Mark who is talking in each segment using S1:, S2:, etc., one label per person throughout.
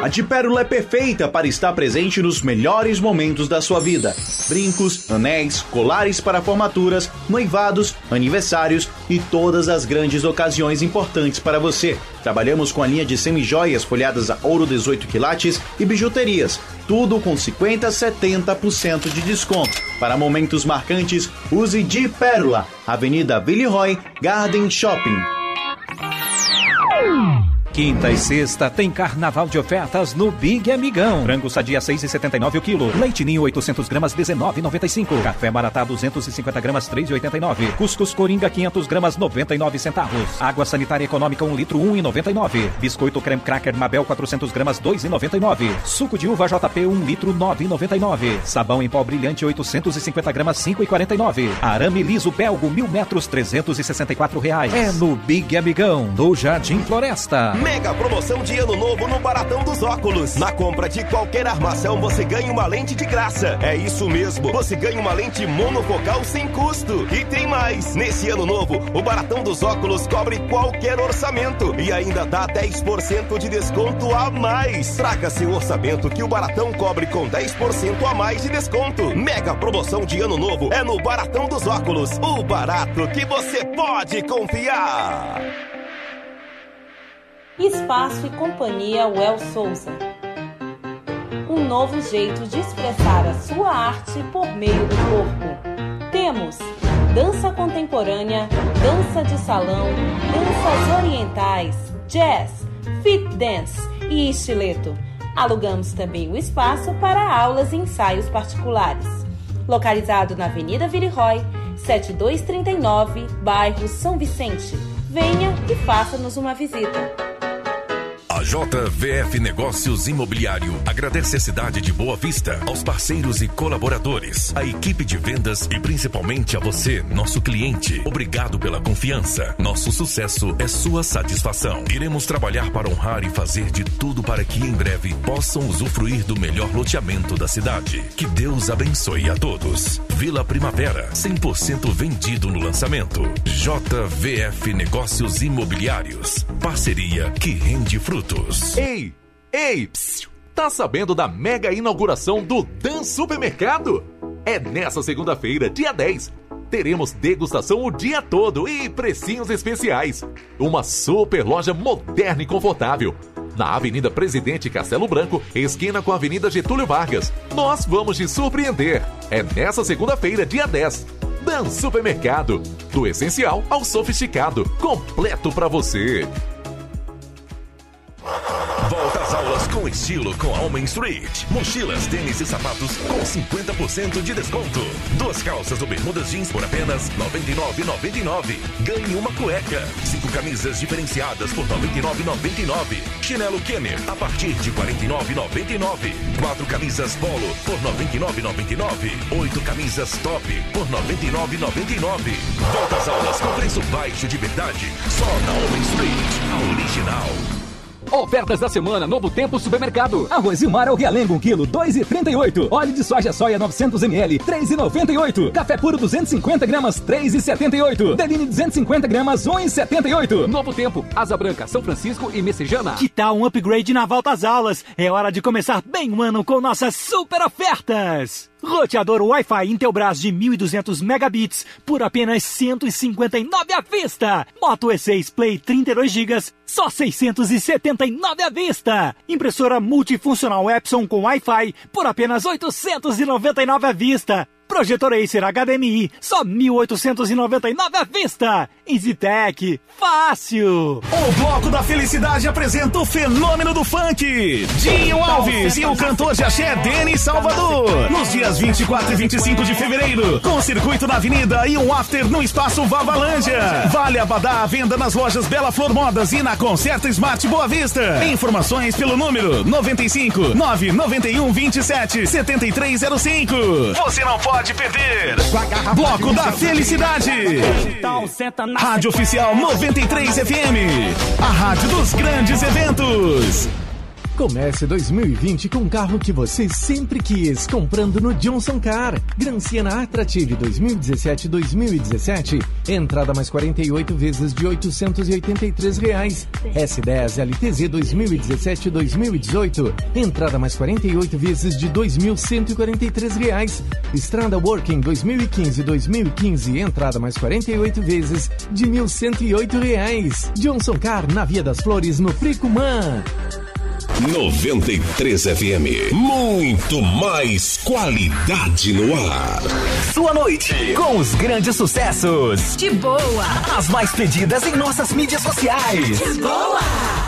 S1: A de Pérola é perfeita para estar presente nos melhores momentos da sua vida. Brincos, anéis, colares para formaturas, noivados, aniversários e todas as grandes ocasiões importantes para você. Trabalhamos com a linha de semijoias folhadas a ouro 18 quilates e bijuterias. Tudo com 50 a 70% de desconto. Para momentos marcantes, use de Pérola, Avenida Villeroy, Garden Shopping.
S2: Quinta e sexta tem carnaval de ofertas no Big Amigão. Frango sadia 6,79 o quilo. Leite ninho 800 gramas 19,95. Café maratá 250 gramas 3,89. Cuscuz coringa 500 gramas 99 centavos. Água sanitária econômica 1 litro 1,99. Biscoito creme cracker Mabel 400 gramas 2,99. Suco de uva JP 1 litro 9,99. Sabão em pó brilhante 850 gramas 5,49. Arame liso belgo 1000 metros 364 reais. É no Big Amigão, do Jardim Floresta.
S3: Mega promoção de ano novo no Baratão dos Óculos. Na compra de qualquer armação, você ganha uma lente de graça. É isso mesmo, você ganha uma lente monofocal sem custo. E tem mais! Nesse ano novo, o Baratão dos Óculos cobre qualquer orçamento e ainda dá 10% de desconto a mais. Traga seu orçamento que o Baratão cobre com 10% a mais de desconto. Mega promoção de ano novo é no Baratão dos Óculos. O barato que você pode confiar.
S4: Espaço e Companhia Well Souza. Um novo jeito de expressar a sua arte por meio do corpo. Temos dança contemporânea, dança de salão, danças orientais, jazz, fit dance e estileto. Alugamos também o espaço para aulas e ensaios particulares. Localizado na Avenida Viriroy, 7239, bairro São Vicente. Venha e faça-nos uma visita.
S5: A JVF Negócios Imobiliário agradece a cidade de Boa Vista, aos parceiros e colaboradores, à equipe de vendas e principalmente a você, nosso cliente. Obrigado pela confiança. Nosso sucesso é sua satisfação. Iremos trabalhar para honrar e fazer de tudo para que em breve possam usufruir do melhor loteamento da cidade. Que Deus abençoe a todos. Vila Primavera, 100% vendido no lançamento. JVF Negócios Imobiliários. Parceria que rende frutos.
S6: Ei, ei, psiu, tá sabendo da mega inauguração do Dan Supermercado? É nessa segunda-feira, dia 10. Teremos degustação o dia todo e precinhos especiais. Uma super loja moderna e confortável. Na Avenida Presidente Castelo Branco, esquina com a Avenida Getúlio Vargas. Nós vamos te surpreender. É nessa segunda-feira, dia 10. Dan Supermercado. Do essencial ao sofisticado. Completo para você.
S5: Volta às aulas com estilo com Alma Street. Mochilas, tênis e sapatos com 50% de desconto. Duas calças ou bermudas jeans por apenas R$ 99,99. Ganhe uma cueca. Cinco camisas diferenciadas por R$ 99,99. Chinelo Kenner a partir de R$ 49,99. Quatro camisas polo por R$ 99,99. Oito camisas top por R$ 99,99. Volta às aulas com preço baixo de verdade. Só na Alma Street, a original.
S7: Ofertas da semana, Novo Tempo Supermercado. Arroz Mar ao Realengo, 1 kg, 2,38. Óleo de soja soia 900 ml, 3,98. Café puro 250 gramas, 3,78. Deline 250 gramas, 1,78. Novo Tempo, Asa Branca, São Francisco e Messejana.
S8: Que tal um upgrade na volta às aulas? É hora de começar bem o ano com nossas super ofertas! Roteador Wi-Fi Intelbras de 1200 megabits por apenas 159 à vista. Moto E6 Play 32 GB, só 679 à vista. Impressora multifuncional Epson com Wi-Fi por apenas 899 à vista. Projetor Acer HDMI, só 1.899 à vista. EasyTech, fácil.
S9: O Bloco da Felicidade apresenta o fenômeno do funk. Dinho Alves e o cantor de axé Denis Salvador. Nos dias 24 e 25 de fevereiro, com o circuito na Avenida e um after no Espaço Vavalândia. Vale Abadá à venda nas lojas Bela Flor Modas e na Concerta Smart Boa Vista. Informações pelo número 95 991 27 7305. Você não pode pode perder. Bloco da Felicidade. Rádio Oficial 93 FM. A rádio dos grandes eventos.
S10: Comece 2020 com o carro que você sempre quis, comprando no Johnson Car. Gran Siena Attractive 2017-2017, entrada mais 48 vezes de 883 reais. S10 LTZ 2017-2018, entrada mais 48 vezes de 2.143 reais. Estrada Working 2015-2015, entrada mais 48 vezes de 1.108 reais. Johnson Car na Via das Flores, no Fricumã.
S5: 93 FM. Muito mais qualidade no ar.
S7: Sua noite com os grandes sucessos.
S11: De boa.
S7: As mais pedidas em nossas mídias sociais.
S11: De boa.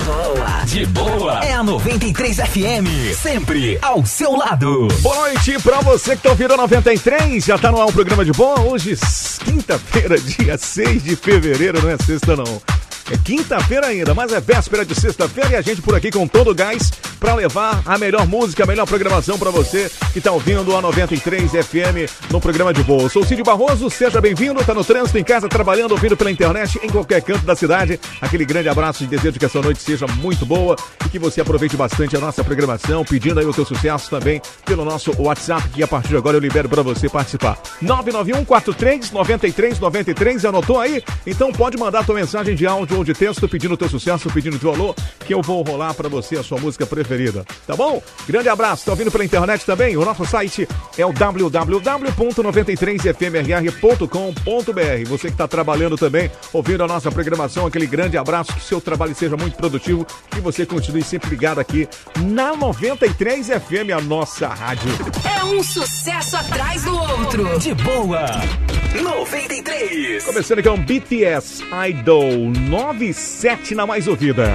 S7: Boa. De boa. É a 93 FM. Sempre ao seu lado.
S12: Boa noite pra você que tá ouvindo a 93. Já tá no ar um programa de boa. Hoje, quinta-feira, dia 6 de fevereiro. Não é sexta, não. É quinta-feira ainda, mas é véspera de sexta-feira e a gente por aqui com todo o gás para levar a melhor música, a melhor programação para você que tá ouvindo a 93 FM no programa de voo. Sou Cid Barroso, seja bem-vindo. Tá no trânsito, em casa, trabalhando, ouvindo pela internet, em qualquer canto da cidade. Aquele grande abraço e desejo que essa noite seja muito boa e que você aproveite bastante a nossa programação, pedindo aí o teu sucesso também pelo nosso WhatsApp, que a partir de agora eu libero para você participar. 991 43 93 93, anotou aí? Então pode mandar tua mensagem de áudio de texto pedindo o teu sucesso, pedindo o teu alô, que eu vou rolar para você a sua música preferida. Tá bom? Grande abraço. Tá ouvindo pela internet também? O nosso site é o www.93fmrr.com.br. Você que está trabalhando também, ouvindo a nossa programação, aquele grande abraço, que seu trabalho seja muito produtivo, que você continue sempre ligado aqui na 93 FM, a nossa rádio.
S11: É um sucesso atrás do outro.
S7: De boa. 93.
S12: Começando aqui um BTS Idol 97 na mais ouvida.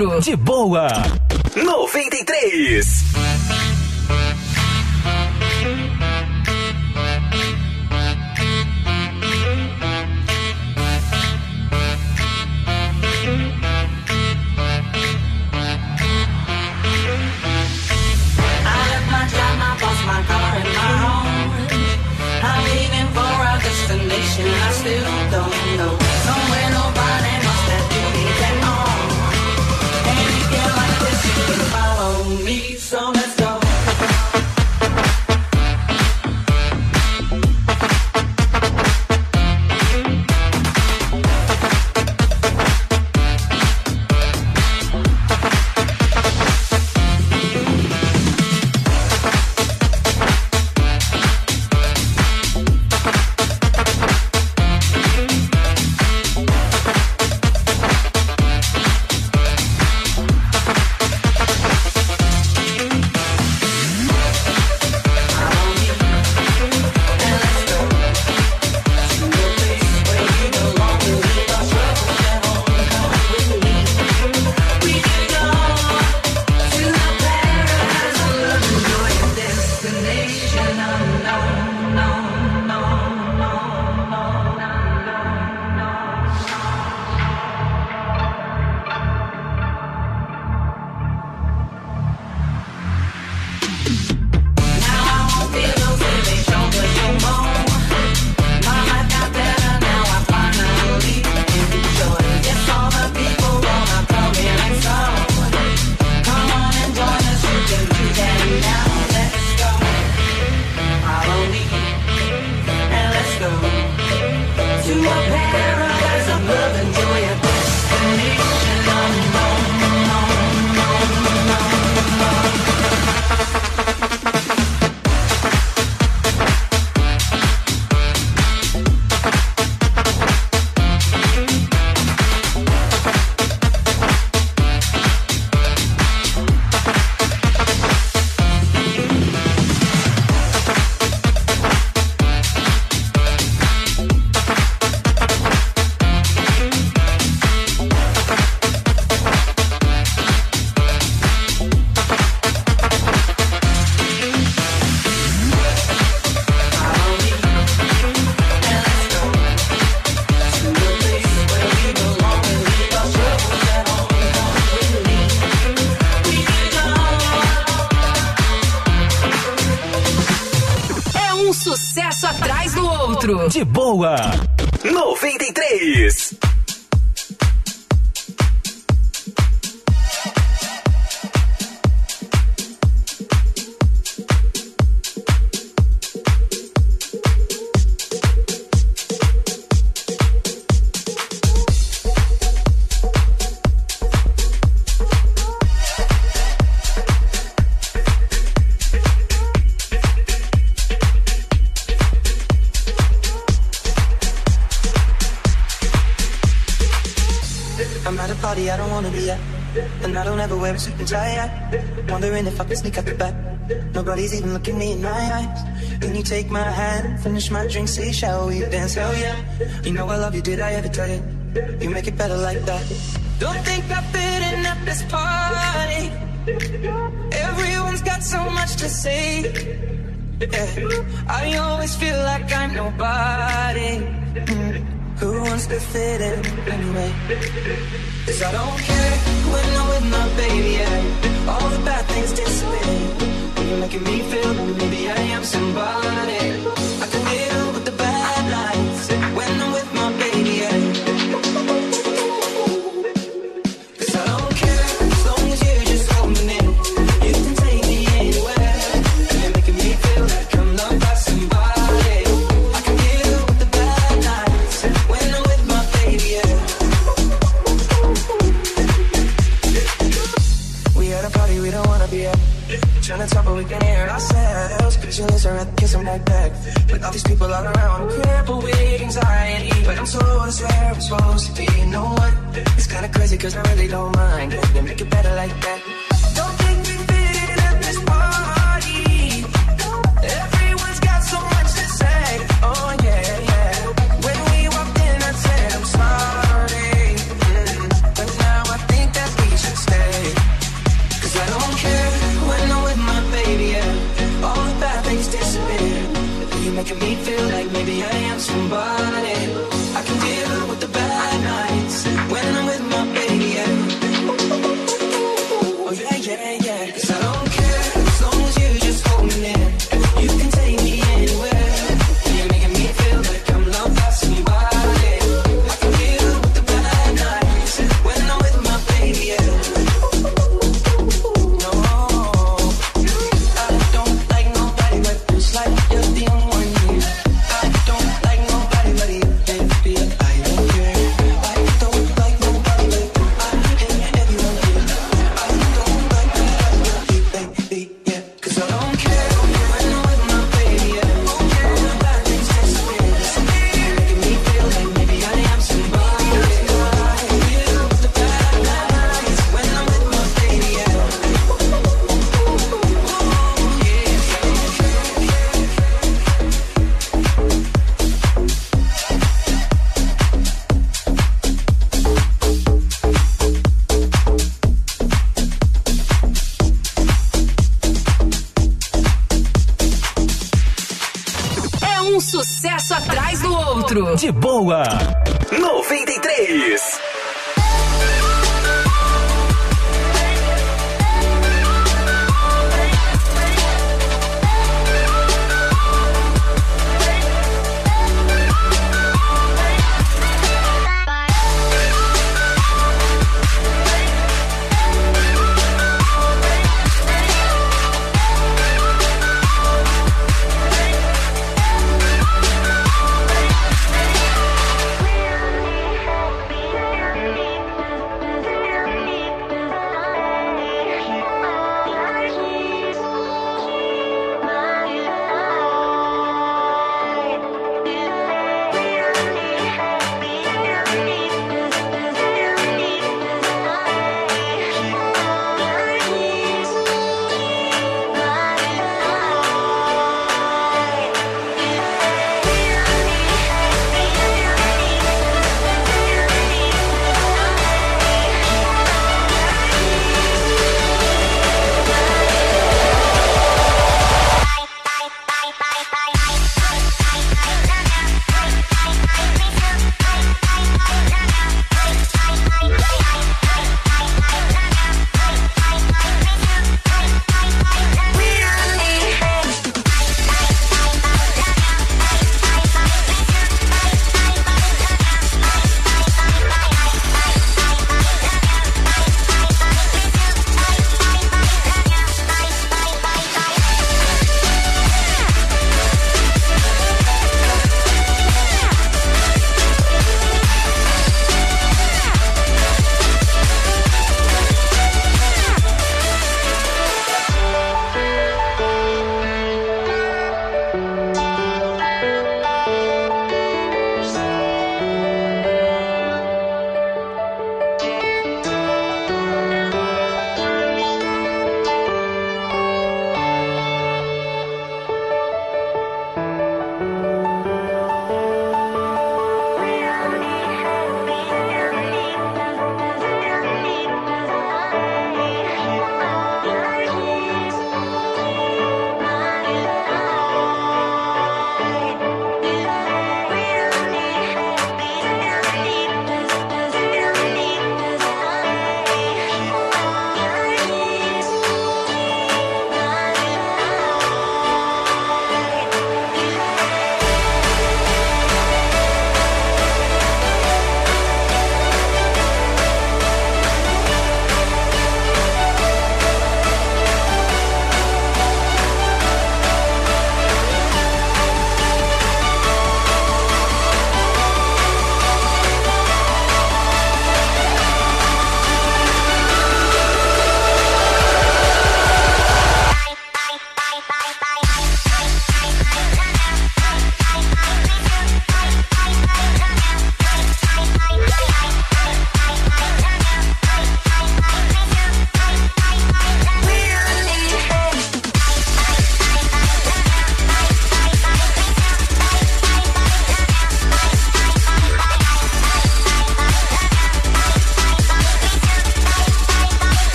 S13: De boa.
S14: was super tired. Wondering if I could sneak out the back. Nobody's even looking me in my eyes. Can you take my hand, finish my drink, say, shall we dance? Hell yeah. You know I love you, did I ever tell you? You make it better like that. Don't think I fit in at this party. Everyone's got so much to say. Yeah. I always feel like I'm nobody. Mm. Who wants to fit in anyway? Cause I don't care my baby, yeah. All the bad things disappear. When you're making me feel that maybe I am somebody.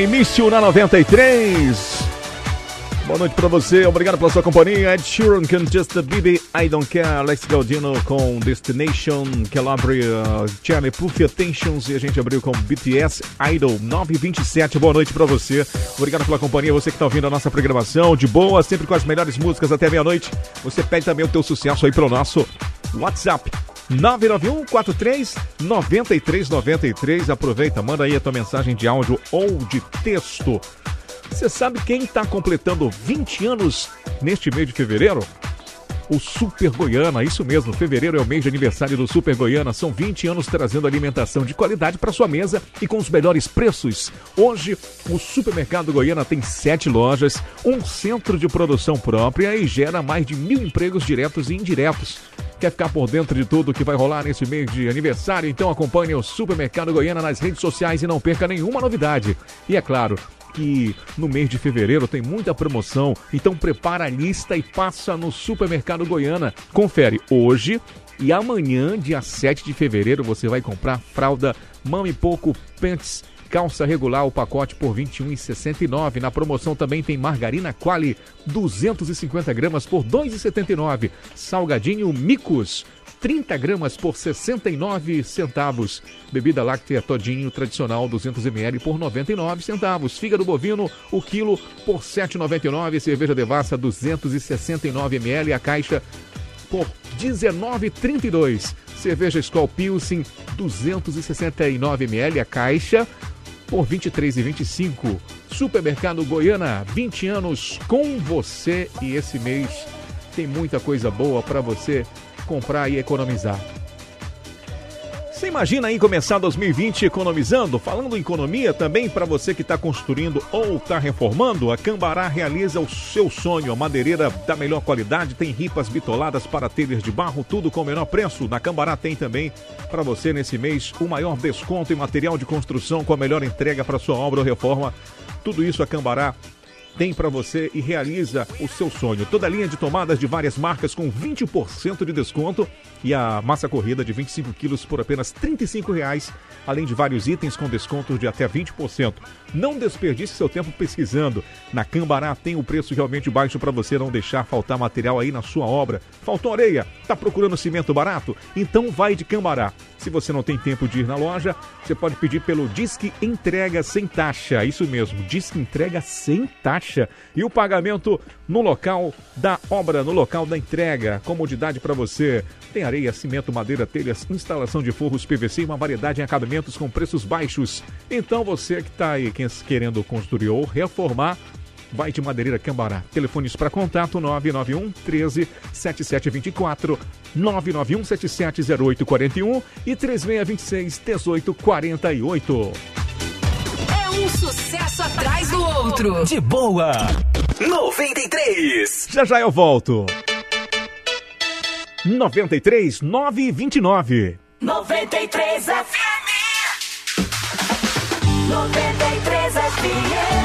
S12: Início na 93. Boa noite pra você, obrigado pela sua companhia. Ed Sheeran com Just a Baby, I Don't Care. Alex Galdino com Destination, Calabria, Charlie Puff Attentions. E a gente abriu com BTS Idol 927. Boa noite pra você, obrigado pela companhia. Você que tá ouvindo a nossa programação de boa, sempre com as melhores músicas até meia-noite. Você pede também o teu sucesso aí pelo nosso WhatsApp 991 43 9393. Aproveita, manda aí a tua mensagem de áudio ou de texto. Você sabe quem está completando 20 anos neste mês de fevereiro? O Super Goiana, isso mesmo, fevereiro é o mês de aniversário do Super Goiana. São 20 anos trazendo alimentação de qualidade para sua mesa e com os melhores preços. Hoje, o Supermercado Goiana tem sete lojas, um centro de produção própria e gera mais de mil empregos diretos e indiretos. Quer ficar por dentro de tudo que vai rolar nesse mês de aniversário? Então acompanhe o Supermercado Goiana nas redes sociais e não perca nenhuma novidade. E é claro, que no mês de fevereiro tem muita promoção, então prepara a lista e passa no Supermercado Goiana. Confere hoje e amanhã, dia 7 de fevereiro, você vai comprar fralda Mami Pouco Pants calça regular o pacote por R$ 21,69. Na promoção também tem margarina Quali 250 gramas por R$ 2,79. Salgadinho Micos 30 gramas por 69 centavos. Bebida láctea Todinho tradicional 200 ml por 99 centavos. Fígado bovino o quilo por 7,99. Cerveja Devassa 269 ml a caixa por 19,32. Cerveja Skol Pilsen 269 ml a caixa por 23,25. Supermercado Goiana, 20 anos com você e esse mês tem muita coisa boa para você comprar e economizar. Você imagina aí começar 2020 economizando? Falando em economia, também para você que está construindo ou está reformando, a Cambará realiza o seu sonho. A madeireira da melhor qualidade tem ripas bitoladas para telhas de barro, tudo com o menor preço. Na Cambará tem também para você nesse mês o maior desconto em material de construção com a melhor entrega para sua obra ou reforma. Tudo isso a Cambará tem para você e realiza o seu sonho. Toda linha de tomadas de várias marcas com 20% de desconto e a massa corrida de 25 quilos por apenas 35 reais, além de vários itens com desconto de até 20%. Não desperdice seu tempo pesquisando. Na Cambará tem o preço realmente baixo para você não deixar faltar material aí na sua obra. Faltou areia? Tá procurando cimento barato? Então vai de Cambará. Se você não tem tempo de ir na loja, você pode pedir pelo Disque Entrega sem taxa. Isso mesmo, Disque Entrega sem taxa. E o pagamento no local da obra, no local da entrega. Comodidade para você. Tem areia, cimento, madeira, telhas, instalação de forros PVC e uma variedade em acabamentos com preços baixos. Então você que está aí querendo construir ou reformar, vai de Madeireira Cambará. Telefones para contato 991 13 7724, 991 770841 e 3626 1848.
S11: É um sucesso atrás do outro.
S9: De boa. 93.
S12: Já já eu volto. 93 929.
S14: 93 FM. 93 FM.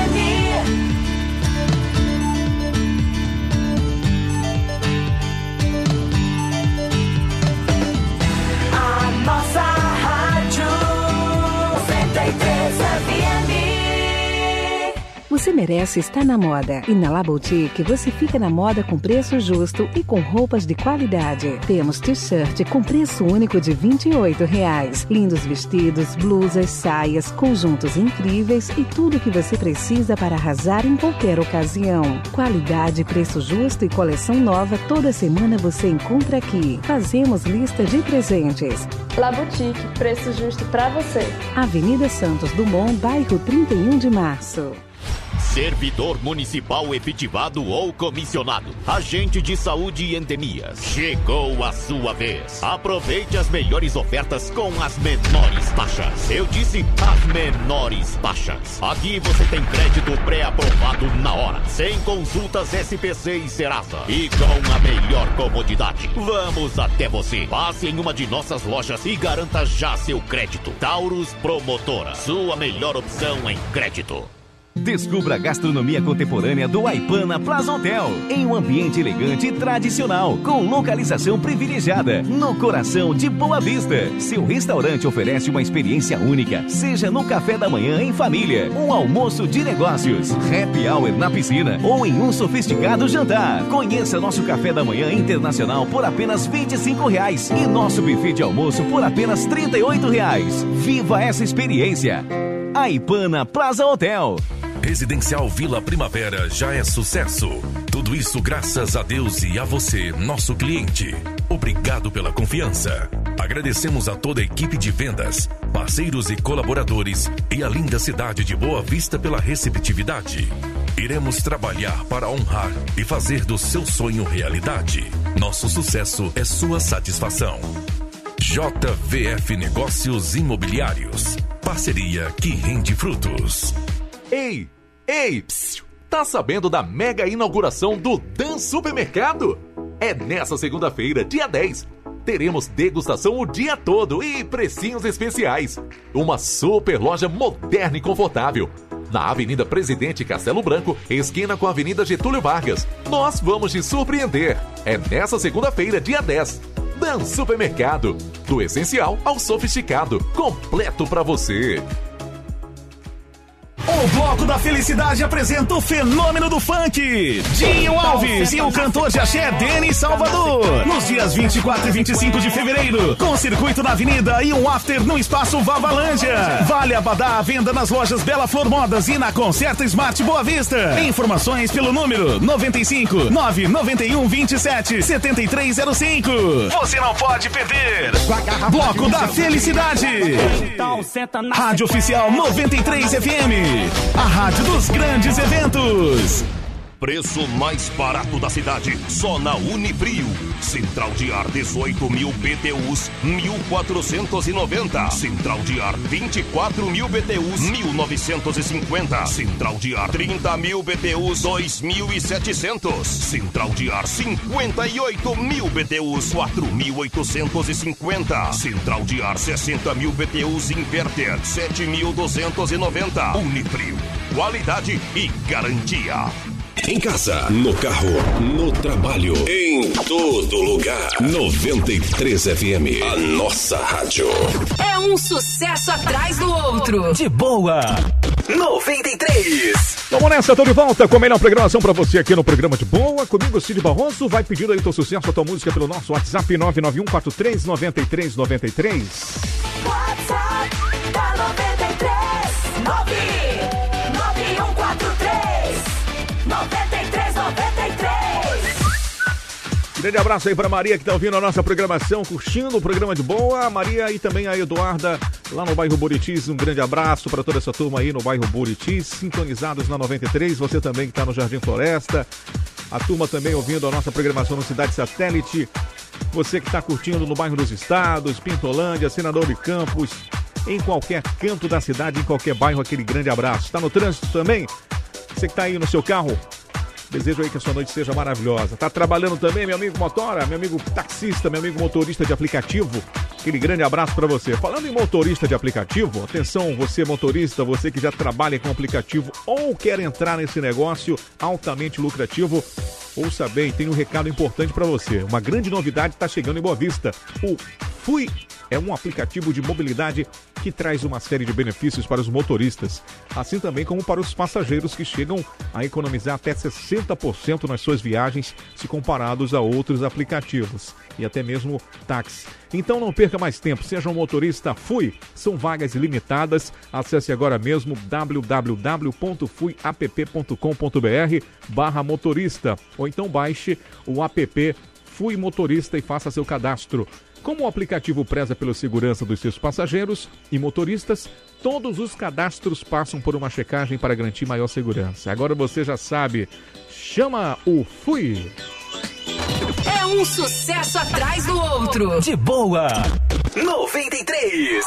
S15: Você merece estar na moda. E na La Boutique você fica na moda com preço justo e com roupas de qualidade. Temos t-shirt com preço único de 28 reais. Lindos vestidos, blusas, saias, conjuntos incríveis e tudo que você precisa para arrasar em qualquer ocasião. Qualidade, preço justo e coleção nova toda semana você encontra aqui. Fazemos lista de presentes.
S16: La Boutique, preço justo pra você.
S15: Avenida Santos Dumont, bairro 31 de Março.
S17: Servidor municipal efetivado ou comissionado. Agente de saúde e endemias. Chegou a sua vez. Aproveite as melhores ofertas com as menores taxas. Eu disse as menores taxas. Aqui você tem crédito pré-aprovado na hora. Sem consultas SPC e Serasa. E com a melhor comodidade. Vamos até você. Passe em uma de nossas lojas e garanta já seu crédito. Taurus Promotora. Sua melhor opção em crédito.
S18: Descubra a gastronomia contemporânea do Aipana Plaza Hotel, em um ambiente elegante e tradicional, com localização privilegiada, no coração de Boa Vista. Seu restaurante oferece uma experiência única, seja no café da manhã em família, um almoço de negócios, happy hour na piscina ou em um sofisticado jantar. Conheça nosso café da manhã internacional por apenas 25 reais e nosso buffet de almoço por apenas 38 reais. Viva essa experiência! Aipana Plaza Hotel.
S5: Residencial Vila Primavera já é sucesso. Tudo isso graças a Deus e a você, nosso cliente. Obrigado pela confiança. Agradecemos a toda a equipe de vendas, parceiros e colaboradores e a linda cidade de Boa Vista pela receptividade. Iremos trabalhar para honrar e fazer do seu sonho realidade. Nosso sucesso é sua satisfação. JVF Negócios Imobiliários. Parceria que rende frutos.
S6: Ei, ei, psiu, tá sabendo da mega inauguração do Dan Supermercado? É nessa segunda-feira, dia 10. Teremos degustação o dia todo e precinhos especiais. Uma super loja moderna e confortável.
S5: na Avenida Presidente Castelo Branco, esquina com a Avenida Getúlio Vargas. Nós vamos te surpreender. É nessa segunda-feira, dia 10. Dan Supermercado. Do essencial ao sofisticado. Completo para você.
S9: O Bloco da Felicidade apresenta o fenômeno do funk. Dinho Alves e o cantor de axé Denis Salvador. Nos dias 24 e 25 de fevereiro, com circuito na Avenida e um after no Espaço Vavalândia. Vale Abadá à venda nas lojas Bela Flor Modas e na Concerta Smart Boa Vista. Informações pelo número 95 991 27 7305. Você não pode perder. Bloco da Felicidade. Rádio Oficial 93 FM. A rádio dos grandes eventos.
S3: Preço mais barato da cidade, só na Unifrio. Central de ar 18 mil BTUs, 1.490. Central de ar 24 mil BTUs, 1.950. Central de ar 30 mil BTUs, 2.700. Central de ar 58 mil BTUs, 4.850. Central de ar 60 mil BTUs inverter, 7.290. Unifrio, qualidade e garantia.
S6: Em casa, no carro, no trabalho, em todo lugar. 93 FM, a nossa rádio.
S13: É um sucesso atrás do outro.
S9: De boa.
S12: 93. Vamos nessa, tô de volta com a melhor programação pra você aqui no programa de boa. Comigo, Cid Barroso. Vai pedindo aí o teu sucesso, a tua música pelo nosso WhatsApp 991 43 93 93.
S19: WhatsApp da 93 93
S12: Grande abraço aí pra Maria que tá ouvindo a nossa programação, curtindo o programa de boa. Maria e também a Eduarda lá no bairro Buritis. Um grande abraço para toda essa turma aí no bairro Buritis, sintonizados na 93. Você também que tá no Jardim Floresta. A turma também ouvindo a nossa programação no Cidade Satélite. Você que está curtindo no bairro dos Estados, Pintolândia, Senador de Campos, em qualquer canto da cidade, em qualquer bairro, aquele grande abraço. Está no trânsito também? Você que está aí no seu carro, Desejo aí que a sua noite seja maravilhosa. Tá trabalhando também, meu amigo motora, meu amigo taxista, meu amigo motorista de aplicativo. Aquele grande abraço para você. Falando em motorista de aplicativo, atenção, você motorista, você que já trabalha com aplicativo ou quer entrar nesse negócio altamente lucrativo, ouça bem, tem um recado importante para você. Uma grande novidade está chegando em Boa Vista. O Fui é um aplicativo de mobilidade que traz uma série de benefícios para os motoristas, assim também como para os passageiros que chegam a economizar até 60% nas suas viagens se comparados a outros aplicativos e até mesmo táxi. Então não perca mais tempo, seja um motorista Fui, são vagas ilimitadas. Acesse agora mesmo www.fuiapp.com.br barra motorista ou então baixe o app Fui Motorista e faça seu cadastro. Como o aplicativo preza pela segurança dos seus passageiros e motoristas, todos os cadastros passam por uma checagem para garantir maior segurança. Agora você já sabe, chama o Fui.
S13: É um sucesso atrás do outro.
S9: De boa.
S12: 93.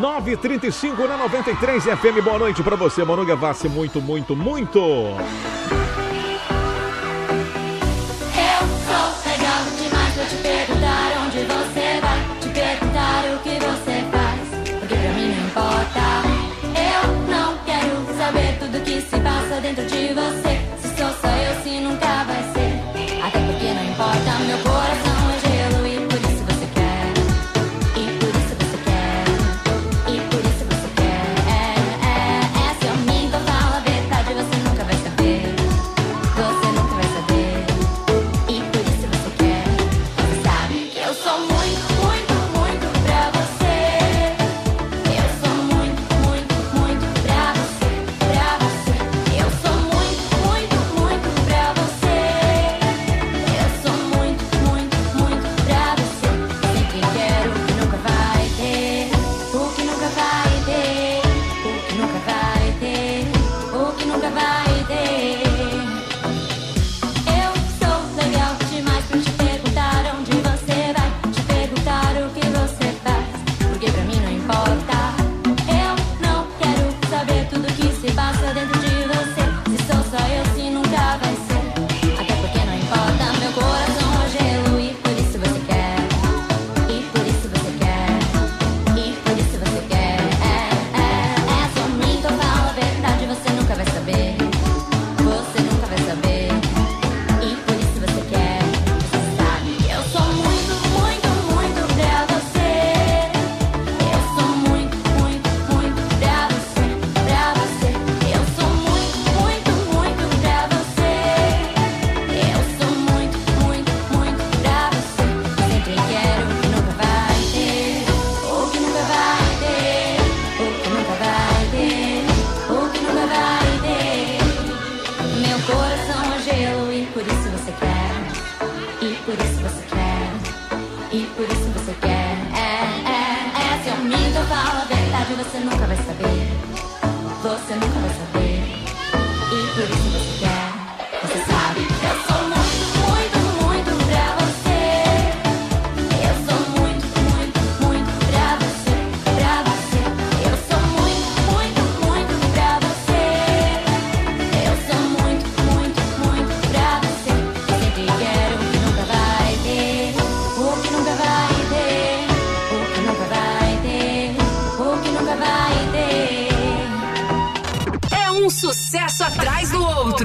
S12: 935 na 93 FM. Boa noite para você, Manu Gavassi. Muito, muito, muito.
S19: Se passa dentro de você.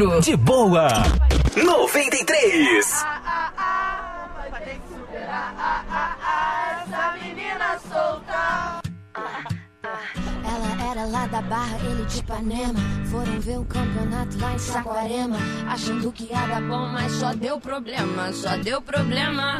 S20: Outro.
S13: De boa. 93.
S21: Essa menina solta. Ela era lá da Barra, ele de Ipanema. Foram ver o campeonato lá em Saquarema. Achando que ia dar bom, mas só deu problema, só deu problema.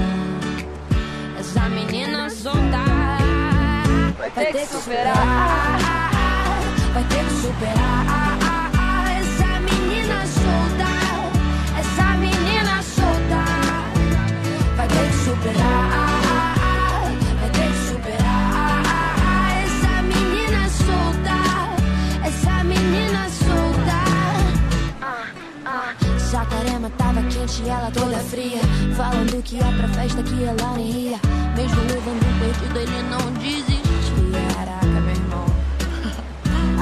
S21: Essa menina solta vai ter que superar, vai ter que superar. Sacarema tava quente e ela toda fria. Falando que ia pra festa que ela nem ia. Mesmo levando perdido, ele não desistia. Caraca, meu irmão.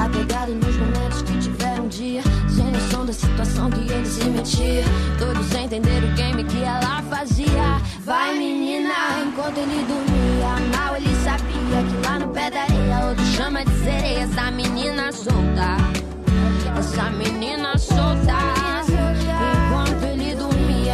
S21: Apegado nos momentos que tiveram um dia. Sem noção da situação que ele se metia. Todos sem entender o game que ela fazia. Vai, menina, enquanto ele dormia. Mal ele sabia que lá no pé da areia, outro chama de sereia. Essa menina solta. Essa menina solta.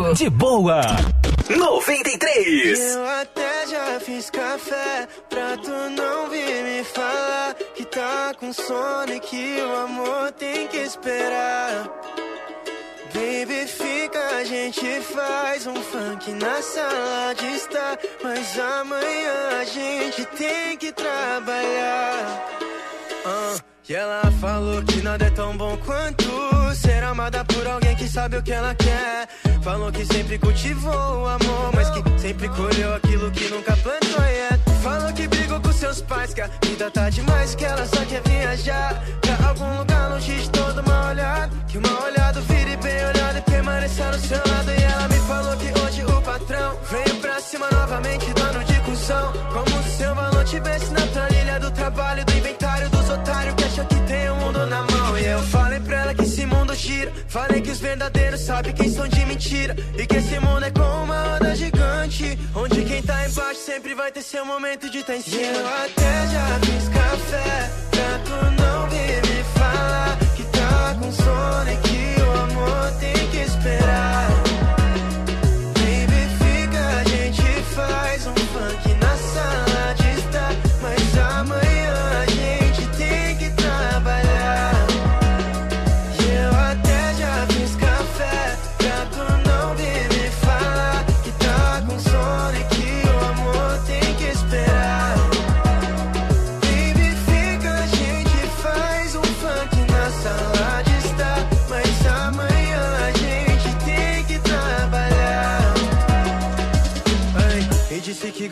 S20: outro.
S13: De boa. 93.
S22: Eu até já fiz café pra tu não vir me falar que tá com sono e que o amor tem que esperar. Baby, fica, a gente faz um funk na sala de estar. Mas amanhã a gente tem que trabalhar. Ah, e ela falou que nada é tão bom quanto ser amada por alguém que sabe o que ela quer. Falou que sempre cultivou o amor, mas que sempre colheu aquilo que nunca plantou. Yeah. Falou que brigou com seus pais, que a vida tá demais, que ela só quer viajar pra algum lugar longe de todo mal olhado. Que o mal olhado vire bem olhado e permaneça no seu lado. E ela me falou que hoje o patrão veio pra cima novamente, dono de cuzão. Como se seu valor tivesse na planilha do trabalho, do inventário dos otários que acham tem o mundo na mão. E eu falei pra ela que esse mundo gira. Falei que os verdadeiros sabem quem são de mentira. E que esse mundo é como uma onda gigante. Onde quem tá embaixo sempre vai ter seu momento de estar em cima. Eu até já fiz café tu não vir me falar que tá com sono e que o amor tem que esperar. Baby, fica, a gente faz um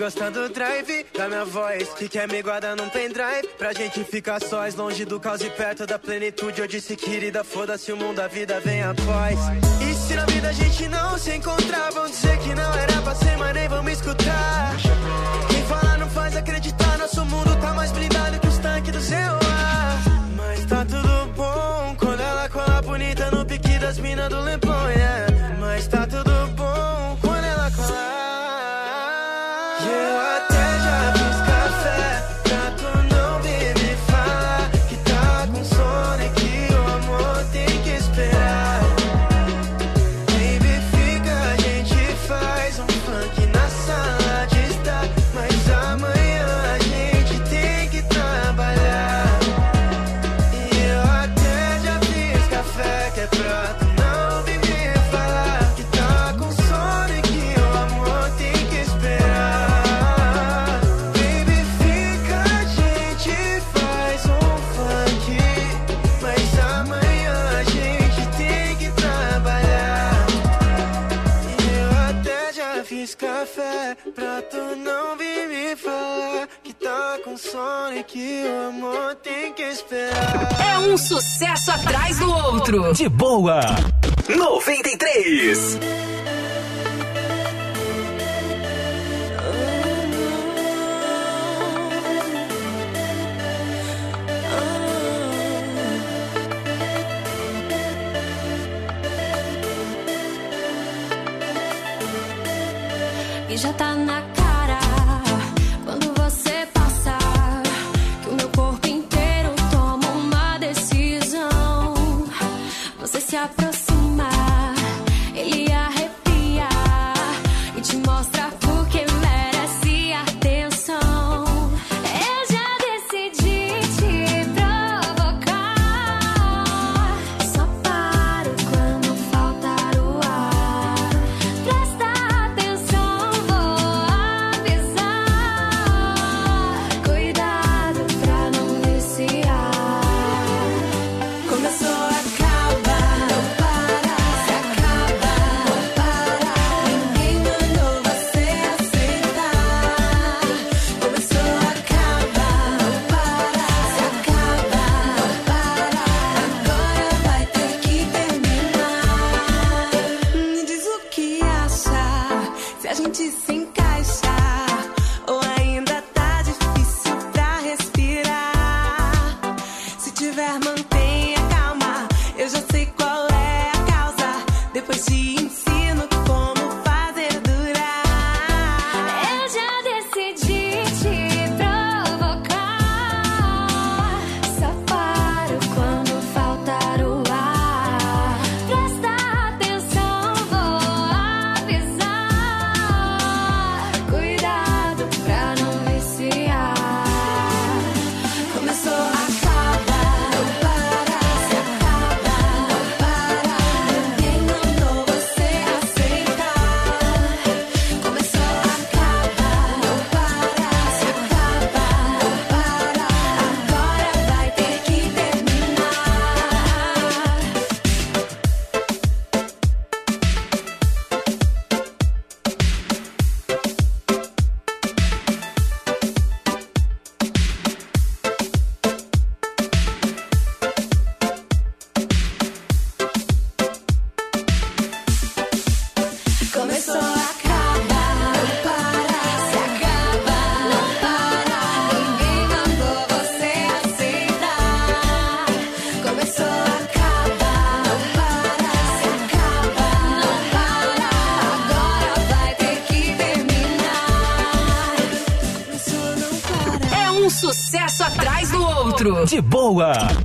S22: gostando do drive da minha voz. Que quer me guardar num pendrive. Pra gente ficar sós, longe do caos e perto da plenitude. Eu disse, querida, foda-se o mundo, a vida vem após. E se na vida a gente não se encontrar, vão dizer que não era pra ser, mas nem vão me escutar. Quem fala não faz acreditar, nosso mundo tá mais blindado que os tanques do ZOA. Mas tá tudo bom quando ela cola bonita no pique das minas do Leblon, yeah. Mas tá tudo telefone que o amor tem que esperar. É um
S23: sucesso atrás do outro.
S13: De boa. 93.
S19: E já tá na cara
S2: boa.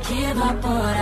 S19: Que evapora.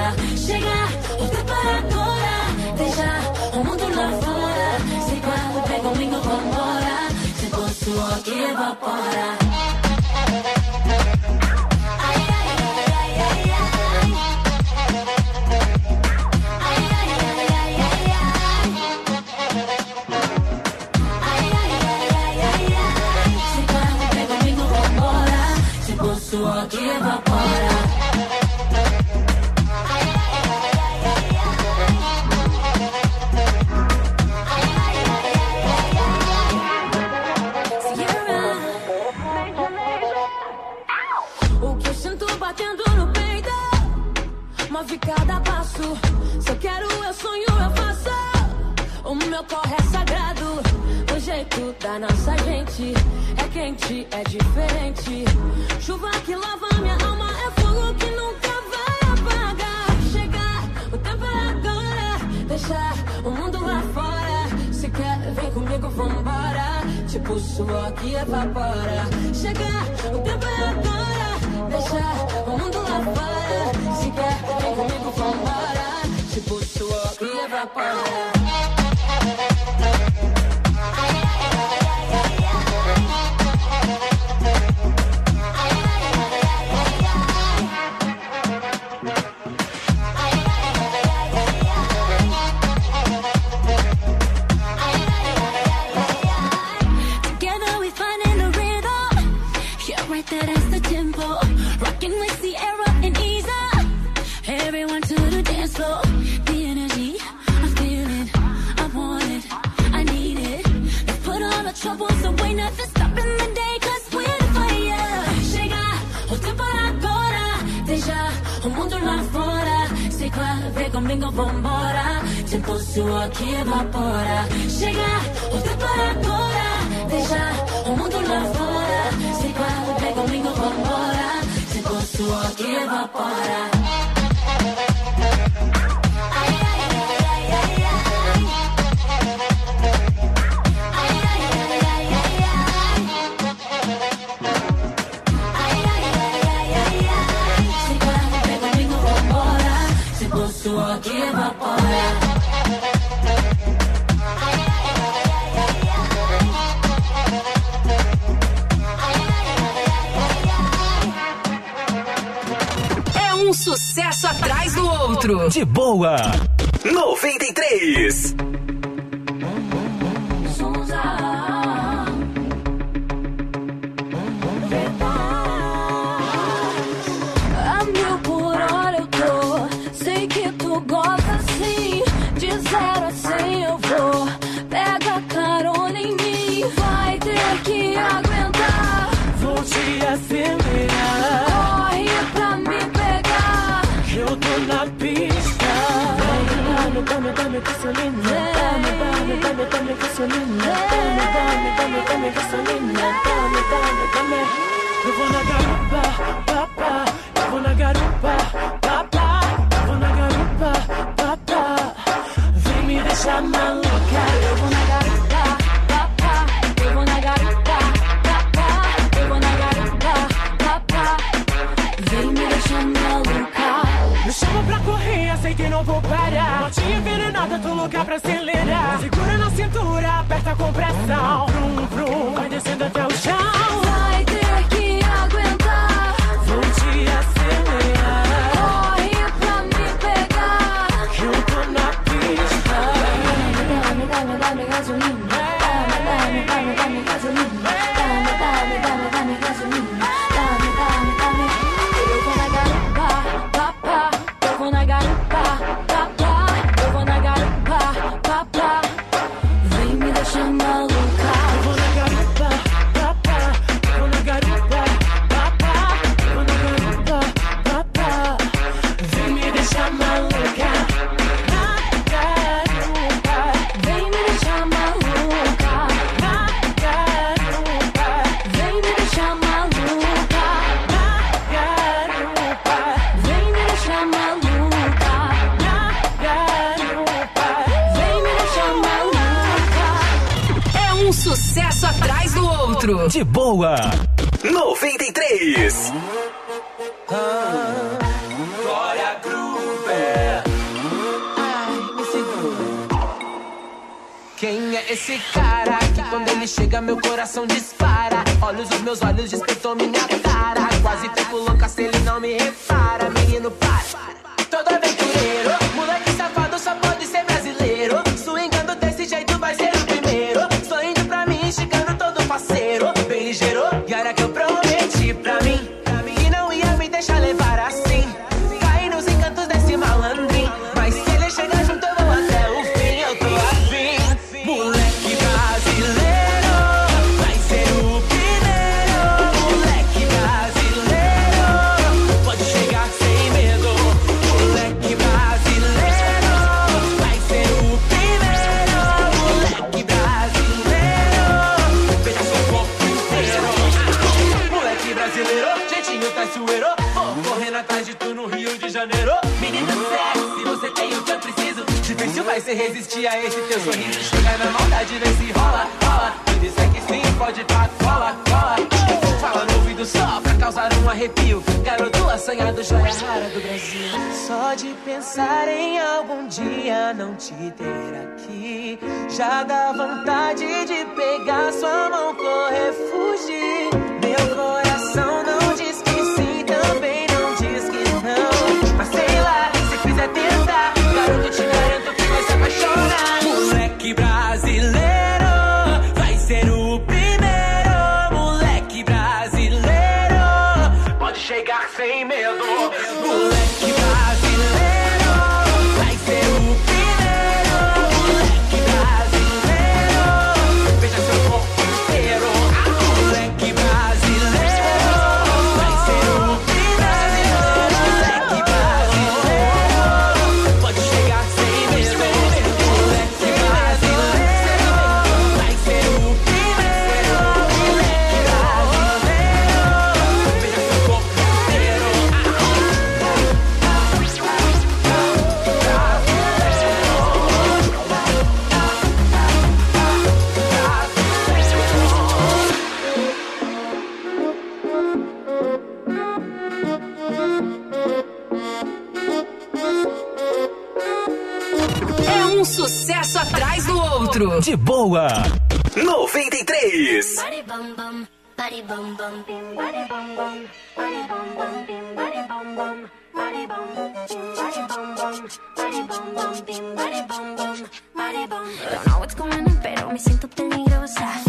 S14: coração dispara. Olhos dos meus olhos despertou minha cara. Quase fico louca se ele não me repara. Menino, para, todo aventureiro. sonhado, joia rara do Brasil. Só de pensar em algum dia não te ter aqui, já dá vontade de pegar sua mão, correr, fugir. Meu coração não diz que sim, também não diz que não. Mas sei lá, se quiser tentar, garoto, te garanto que vai se apaixonar. Moleque
S13: Brasil.
S24: De boa.
S25: 93.
S19: Body bum bum, body bum bum, bim body bum bum, body bum bum, bim body bum bum, body bum, body bum bum, body bum bum, bim body bum bum, body bum. Don't know what's going on, pero me siento peligrosa.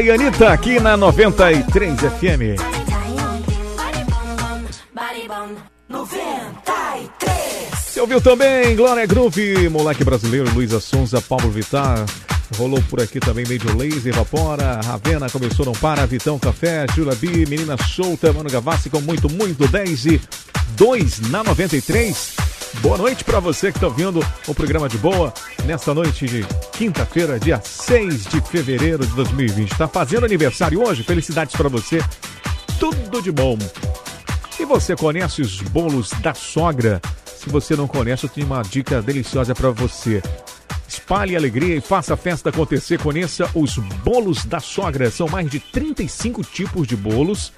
S12: Ora e Anitta aqui na 93 FM.
S26: Body bum 93.
S12: Você ouviu também Glória Groove, Moleque Brasileiro, Luísa Sonza, Paulo Vittar. Rolou por aqui também Major Laser, Evapora, Ravena, Começou Não Para, Vitão Café, Jula B, Menina Solta, Mano Gavassi com muito, muito, 10 e 2 na 93. Boa noite para você que está ouvindo o programa de boa nesta noite de quinta-feira, dia 6 de fevereiro de 2020. Está fazendo aniversário hoje? Felicidades para você. Tudo de bom. E você conhece os bolos da sogra? Se você não conhece, eu tenho uma dica deliciosa para você. Espalhe alegria e faça a festa acontecer. Conheça os bolos da sogra. São mais de 35 tipos de bolos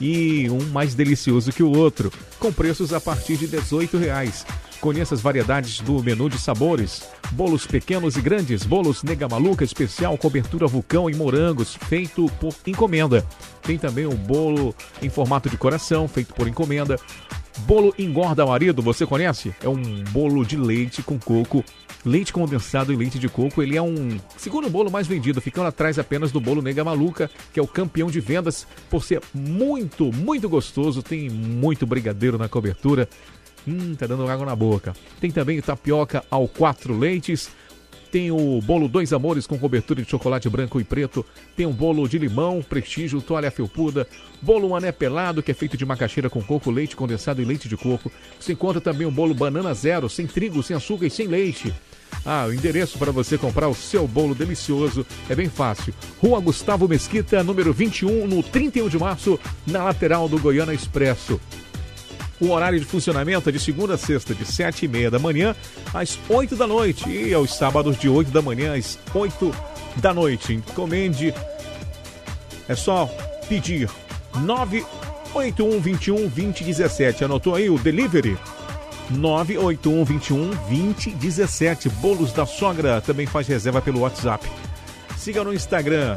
S12: e um mais delicioso que o outro, com preços a partir de 18 reais. Conheça as variedades do menu de sabores. Bolos pequenos e grandes, bolos nega maluca especial, cobertura vulcão e morangos, feito por encomenda. Tem também o bolo em formato de coração, feito por encomenda. Bolo engorda marido, você conhece? É um bolo de leite com coco, leite condensado e leite de coco. Ele é um segundo bolo mais vendido, ficando atrás apenas do bolo Nega Maluca, que é o campeão de vendas por ser muito, muito gostoso. Tem muito brigadeiro na cobertura. Hum, tá dando água na boca. Tem também o tapioca ao quatro leites. Tem o bolo Dois Amores com cobertura de chocolate branco e preto. Tem um bolo de limão, prestígio, toalha felpuda. Bolo mané pelado, que é feito de macaxeira com coco, leite condensado e leite de coco. Você encontra também o bolo banana zero, sem trigo, sem açúcar e sem leite. Ah, o endereço para você comprar o seu bolo delicioso é bem fácil. Rua Gustavo Mesquita, número 21, no 31 de março, na lateral do Goiânia Expresso. O horário de funcionamento é de segunda a sexta, de 7 e meia da manhã às 8 da noite. E aos sábados, de 8 da manhã às 8 da noite. Encomende. É só pedir 981 21 2017. Anotou aí o delivery? 981 21 2017. Bolos da Sogra também faz reserva pelo WhatsApp. Siga no Instagram,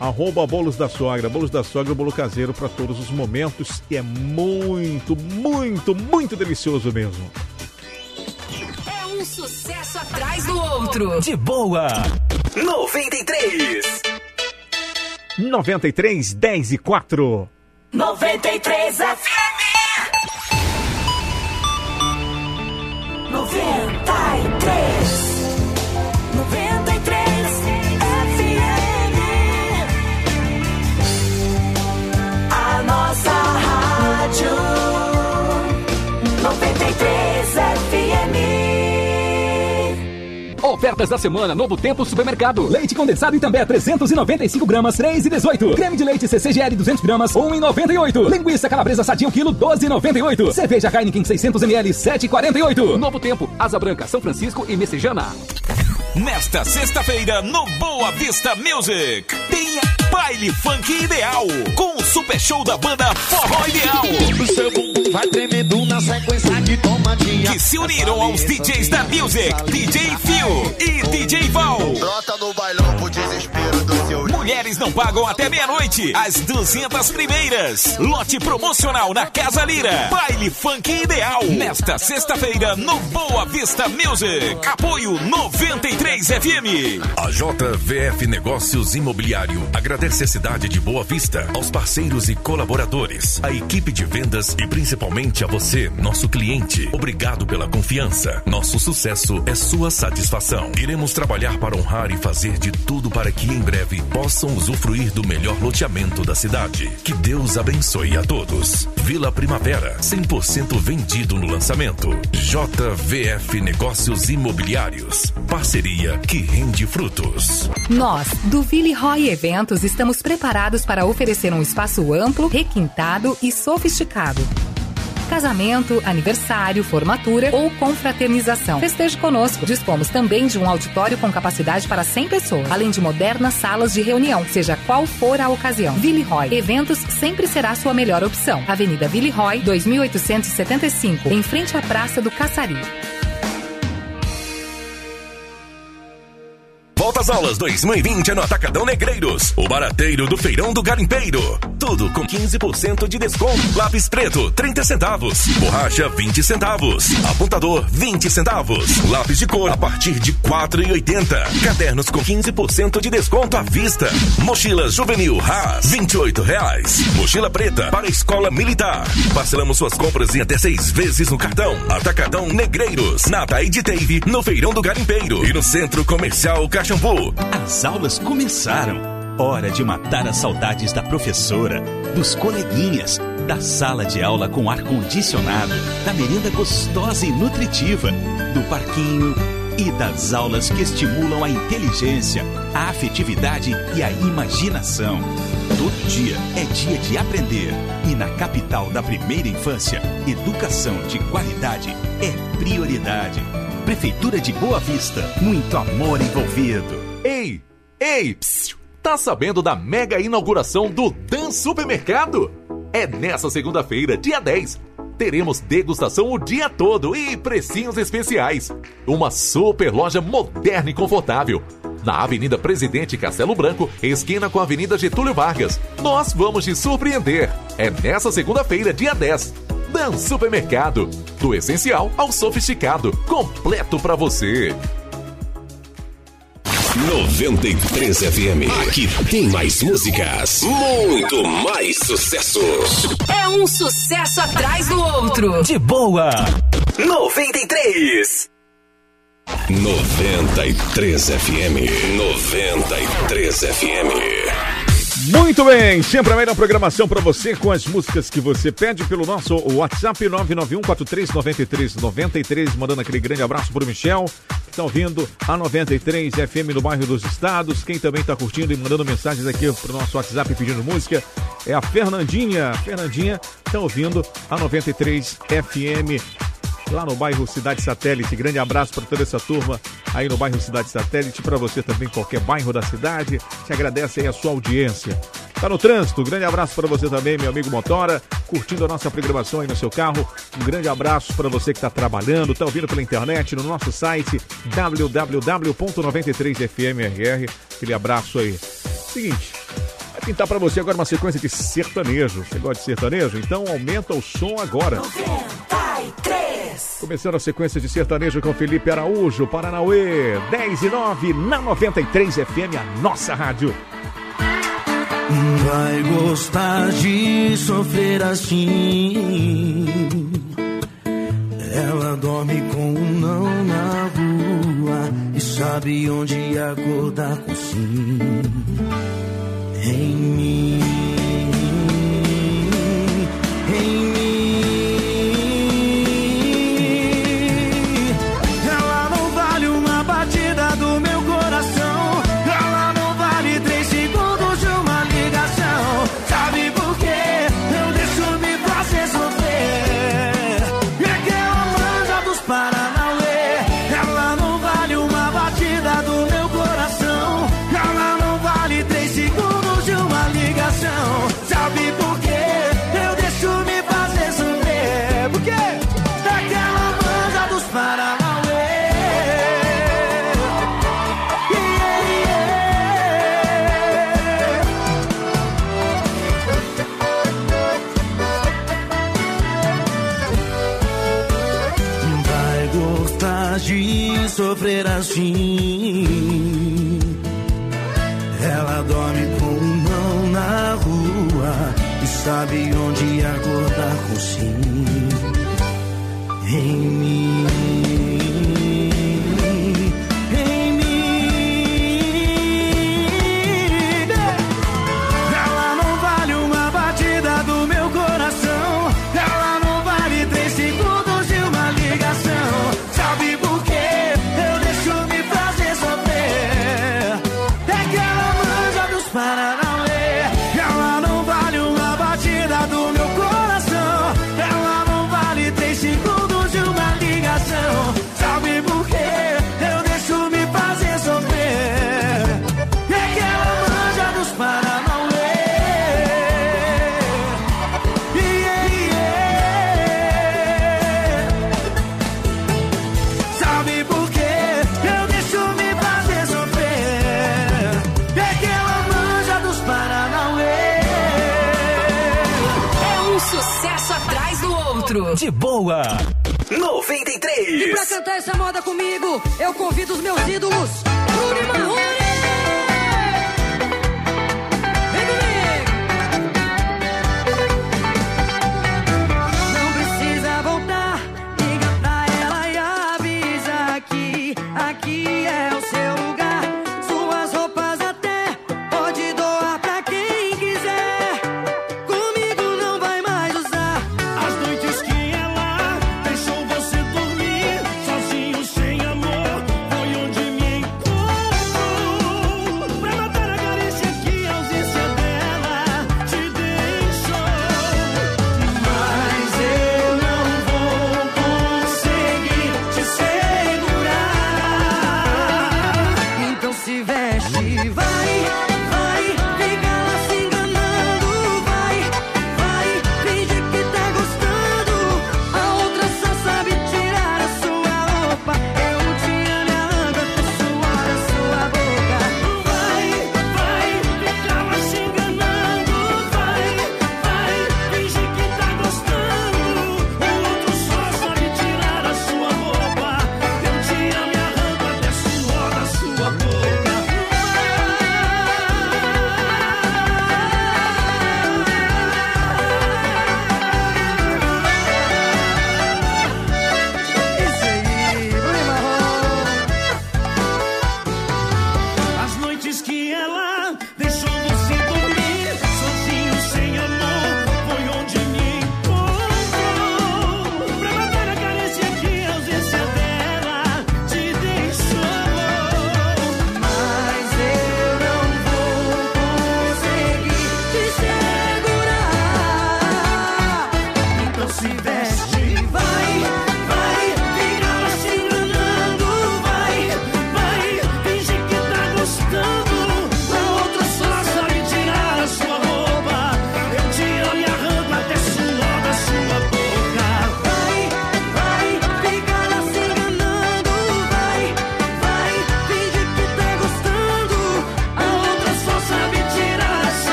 S12: arroba Bolos da Sogra. Bolos da Sogra, bolo caseiro para todos os momentos. E é muito, muito, muito delicioso mesmo.
S13: É um sucesso atrás do outro.
S18: De boa.
S27: 93.
S12: 93, 10 e 4.
S19: 93 FM.
S7: Ofertas da semana, Novo Tempo Supermercado. Leite condensado em também 395 gramas, 3,18. Creme de leite CCGL 200 gramas, 1,98. Linguiça calabresa sadia, quilo, 12,98. Cerveja Heineken 600 ml, 7,48. Novo Tempo, Asa Branca, São Francisco e Messejana.
S5: Nesta sexta-feira, no Boa Vista Music, tem Baile Funk Ideal, com o super show da banda Forró Ideal.
S28: O seu bumbum vai tremendo na sequência de tomadinha.
S5: Que se uniram aos DJs da Music, DJ Phil e DJ Val.
S28: Brota no bailão pro desespero do seu
S5: Mulheres não pagam até meia-noite, as 200 primeiras. Lote promocional na Casa Lira. Baile Funk Ideal. Nesta sexta-feira, no Boa Vista Music. Apoio 93 FM. A JVF Negócios Imobiliário agradece a cidade de Boa Vista, aos parceiros e colaboradores, a equipe de vendas e principalmente a você, nosso cliente. Obrigado pela confiança. Nosso sucesso é sua satisfação. Iremos trabalhar para honrar e fazer de tudo para que em breve possam usufruir do melhor loteamento da cidade. Que Deus abençoe a todos. Vila Primavera, 100% vendido no lançamento. JVF Negócios Imobiliários. Parceria que rende frutos.
S15: Nós, do Ville Roy Eventos, estamos preparados para oferecer um espaço amplo, requintado e sofisticado. Casamento, aniversário, formatura ou confraternização. Festeje conosco. Dispomos também de um auditório com capacidade para 100 pessoas, além de modernas salas de reunião, seja qual for a ocasião. Ville Roy Eventos sempre será sua melhor opção. Avenida Ville Roy, 2875, em frente à Praça do Caçari.
S5: Volta às aulas 2020 é no Atacadão Negreiros, o barateiro do Feirão do Garimpeiro. Tudo com 15% de desconto. Lápis preto, 30 centavos. Borracha, 20 centavos. Apontador, 20 centavos. Lápis de cor a partir de 4,80. Cadernos com 15% de desconto à vista. Mochila juvenil Haas, 28 reais. Mochila preta para escola militar. Parcelamos suas compras em até seis vezes no cartão. Atacadão Negreiros, na Taíde Teve, no Feirão do Garimpeiro e no Centro Comercial Caxambu.
S18: As aulas começaram. Hora de matar as saudades da professora, dos coleguinhas, da sala de aula com ar-condicionado, da merenda gostosa e nutritiva, do parquinho e das aulas que estimulam a inteligência, a afetividade e a imaginação. Todo dia é dia de aprender. E na capital da primeira infância, educação de qualidade é prioridade. Prefeitura de Boa Vista, muito amor envolvido.
S6: Ei, ei, psiu, tá sabendo da mega inauguração do Dan Supermercado? É nessa segunda-feira, dia 10. Teremos degustação o dia todo e precinhos especiais. Uma super loja moderna e confortável. Na Avenida Presidente Castelo Branco, esquina com a Avenida Getúlio Vargas. Nós vamos te surpreender. É nessa segunda-feira, dia 10. Dan Supermercado. Do essencial ao sofisticado. Completo pra você.
S5: 93 FM. Aqui tem mais músicas, muito mais sucessos.
S13: É um sucesso atrás do outro.
S18: De boa.
S27: 93.
S5: 93 FM. 93 FM.
S12: Muito bem, sempre a melhor programação para você com as músicas que você pede pelo nosso WhatsApp 991439393, mandando aquele grande abraço pro Michel, que está ouvindo a 93 FM no bairro dos Estados. Quem também está curtindo e mandando mensagens aqui pro nosso WhatsApp pedindo música é a Fernandinha. Fernandinha está ouvindo a 93 FM lá no bairro Cidade Satélite. Grande abraço para toda essa turma aí no bairro Cidade Satélite, para você também, qualquer bairro da cidade. Te agradece aí a sua audiência. Tá no trânsito, grande abraço para você também, meu amigo Motora, curtindo a nossa programação aí no seu carro. Um grande abraço para você que está trabalhando, está ouvindo pela internet, no nosso site www.93fmrr. Aquele abraço aí. Seguinte, vai pintar para você agora uma sequência de sertanejo. Você gosta de sertanejo? Então aumenta o som agora. 90. 93. Começando a sequência de sertanejo com Felipe Araújo, Paranauê, 10 e 9, na 93 FM, a nossa rádio.
S11: Vai gostar de sofrer assim. Ela dorme com um não na rua e sabe onde acordar com sim em mim.
S29: Babylon Pra cantar essa moda comigo, eu convido os meus ídolos, Bruno e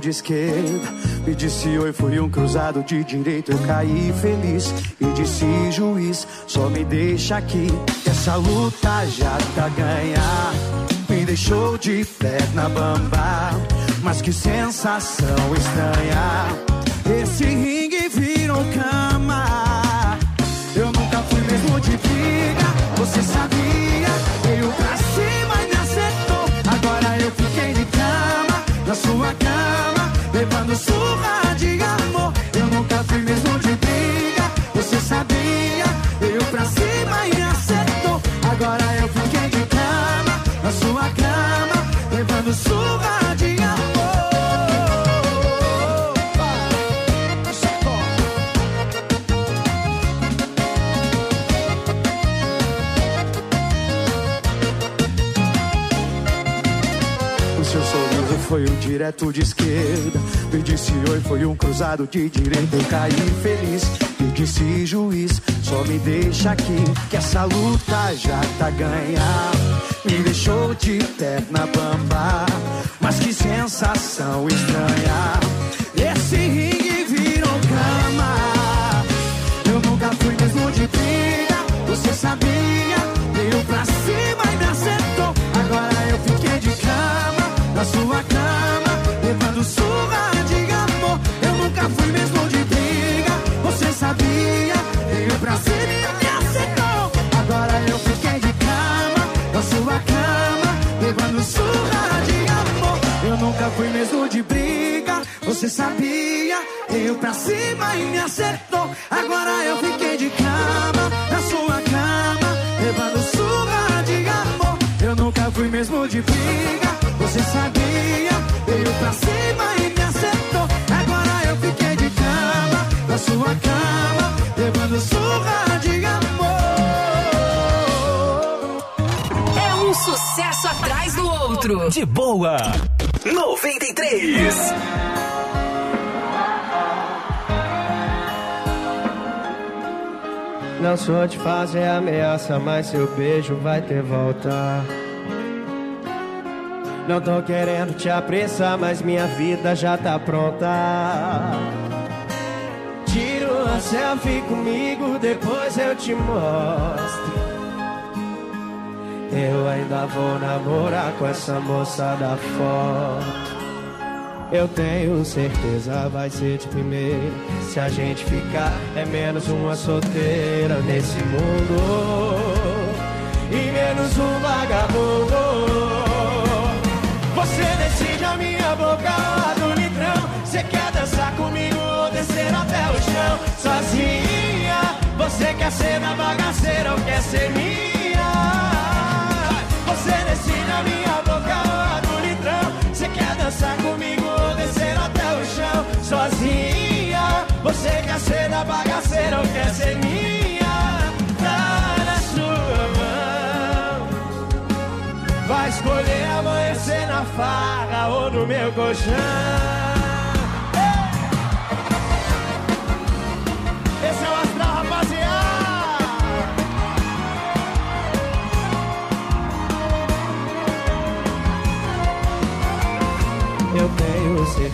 S30: de
S31: esquerda. Me disse oi, foi um cruzado de direita. Eu caí feliz e disse juiz, só me deixa aqui. que Essa luta já tá ganha. Me deixou de perna bamba. Mas que sensação estranha. Esse ringue virou cama. Eu nunca fui mesmo de briga. Você sabia? Cruzado de direita. Eu caí feliz e disse juiz, só me deixa aqui que essa luta já tá ganha. Me deixou de perna bamba, mas que sensação estranha. Pra cima e me acertou. Agora eu fiquei de cama, na sua cama, levando surra de amor. Eu nunca fui mesmo de briga, você sabia? Veio pra cima e me acertou. Agora eu fiquei de cama, na sua cama, levando surra de amor.
S13: É um sucesso atrás do outro.
S30: De boa.
S32: 93.
S11: Não sou de fazer ameaça, mas seu beijo vai ter volta. Não tô querendo te apressar, mas minha vida já tá pronta. Tira uma selfie comigo, depois eu te mostro. Eu ainda vou namorar com essa moça da foto. Eu tenho certeza vai ser de primeira. Se a gente ficar, é menos uma solteira nesse mundo. E menos um vagabundo. Você decide a minha boca lá do litrão. Você quer dançar comigo ou descer até o chão? Sozinha, você quer ser na bagaceira ou quer ser minha? Você decide a minha boca lá do litrão. Você quer dançar comigo Sozinha, você quer ser na bagaceira ou quer ser minha? Tá na sua mão. Vai escolher amanhecer na farra ou no meu colchão.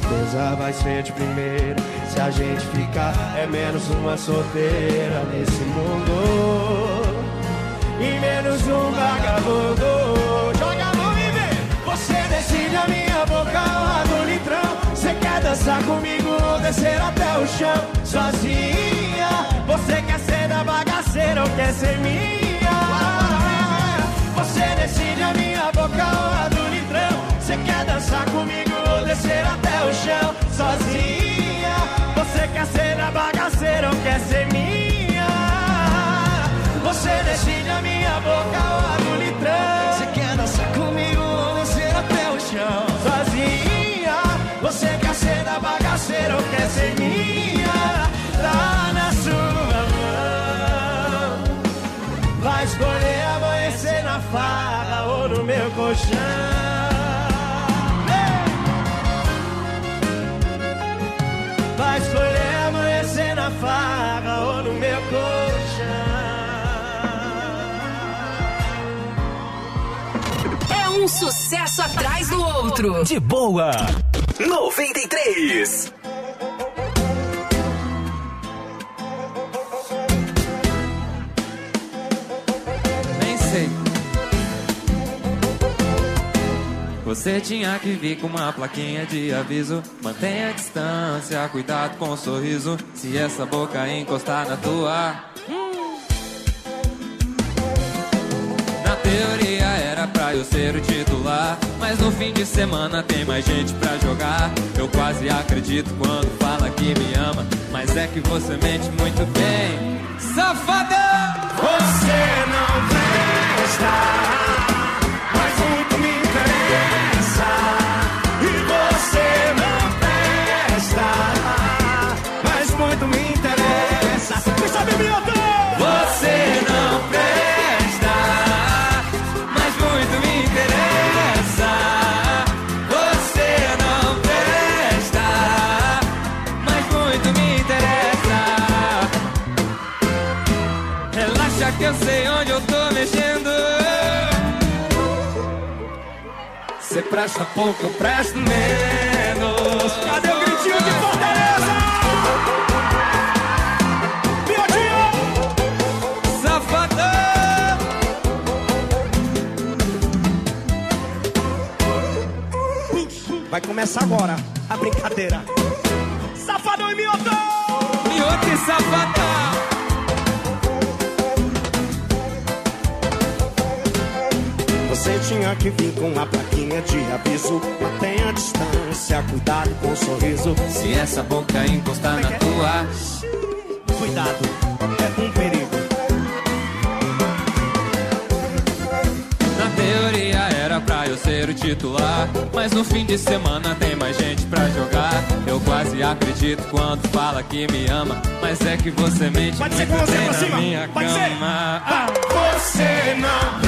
S11: Certeza vai ser de primeira. Se a gente ficar, é menos uma solteira nesse mundo. E menos um vagabundo. Joga a mão e vem. Você decide a minha boca lá no litrão. Você quer dançar comigo ou descer até o chão? Sozinha. Você quer ser da bagaceira ou quer ser minha? Você decide a minha boca lá litrão. Você quer dançar comigo ou descer até o chão? Sozinha. Você quer ser da bagaceira ou quer ser minha? Você decide a minha boca lá no litrão. Você quer dançar comigo ou descer até o chão? Sozinha. Você quer ser da bagaceira ou quer ser minha? Tá na sua mão. Vai escolher amanhecer na farra ou no meu colchão.
S13: Sucesso atrás do outro.
S33: De boa.
S34: 93.
S35: Nem sei. Você tinha que vir com uma plaquinha de aviso. Mantenha a distância, cuidado com o sorriso. Se essa boca encostar na tua. Na teoria era pra eu ser o titular. Mas no fim de semana tem mais gente pra jogar. Eu quase acredito quando fala que me ama. Mas é que você mente muito bem. Safadão!
S29: Você não presta,
S35: presta pouco, eu presto menos.
S29: Cadê o gritinho de Fortaleza?
S35: Safadão!
S11: Vai começar agora a brincadeira.
S29: Safadão e Mioto!
S35: Mioto e Safadão!
S11: Você tinha que vir com uma plaquinha de aviso. Mantenha a distância, cuidado com o sorriso.
S35: Se essa boca encostar na tua.
S11: Cuidado, é um perigo.
S35: Na teoria era pra eu ser o titular. Mas no fim de semana tem mais gente pra jogar. Eu quase acredito quando fala que me ama. Mas é que você mente
S29: Pode ser
S35: muito
S29: com você
S35: bem
S29: pra
S35: na
S29: cima.
S35: minha
S29: Pode ser.
S35: cama.
S29: Ah, Você não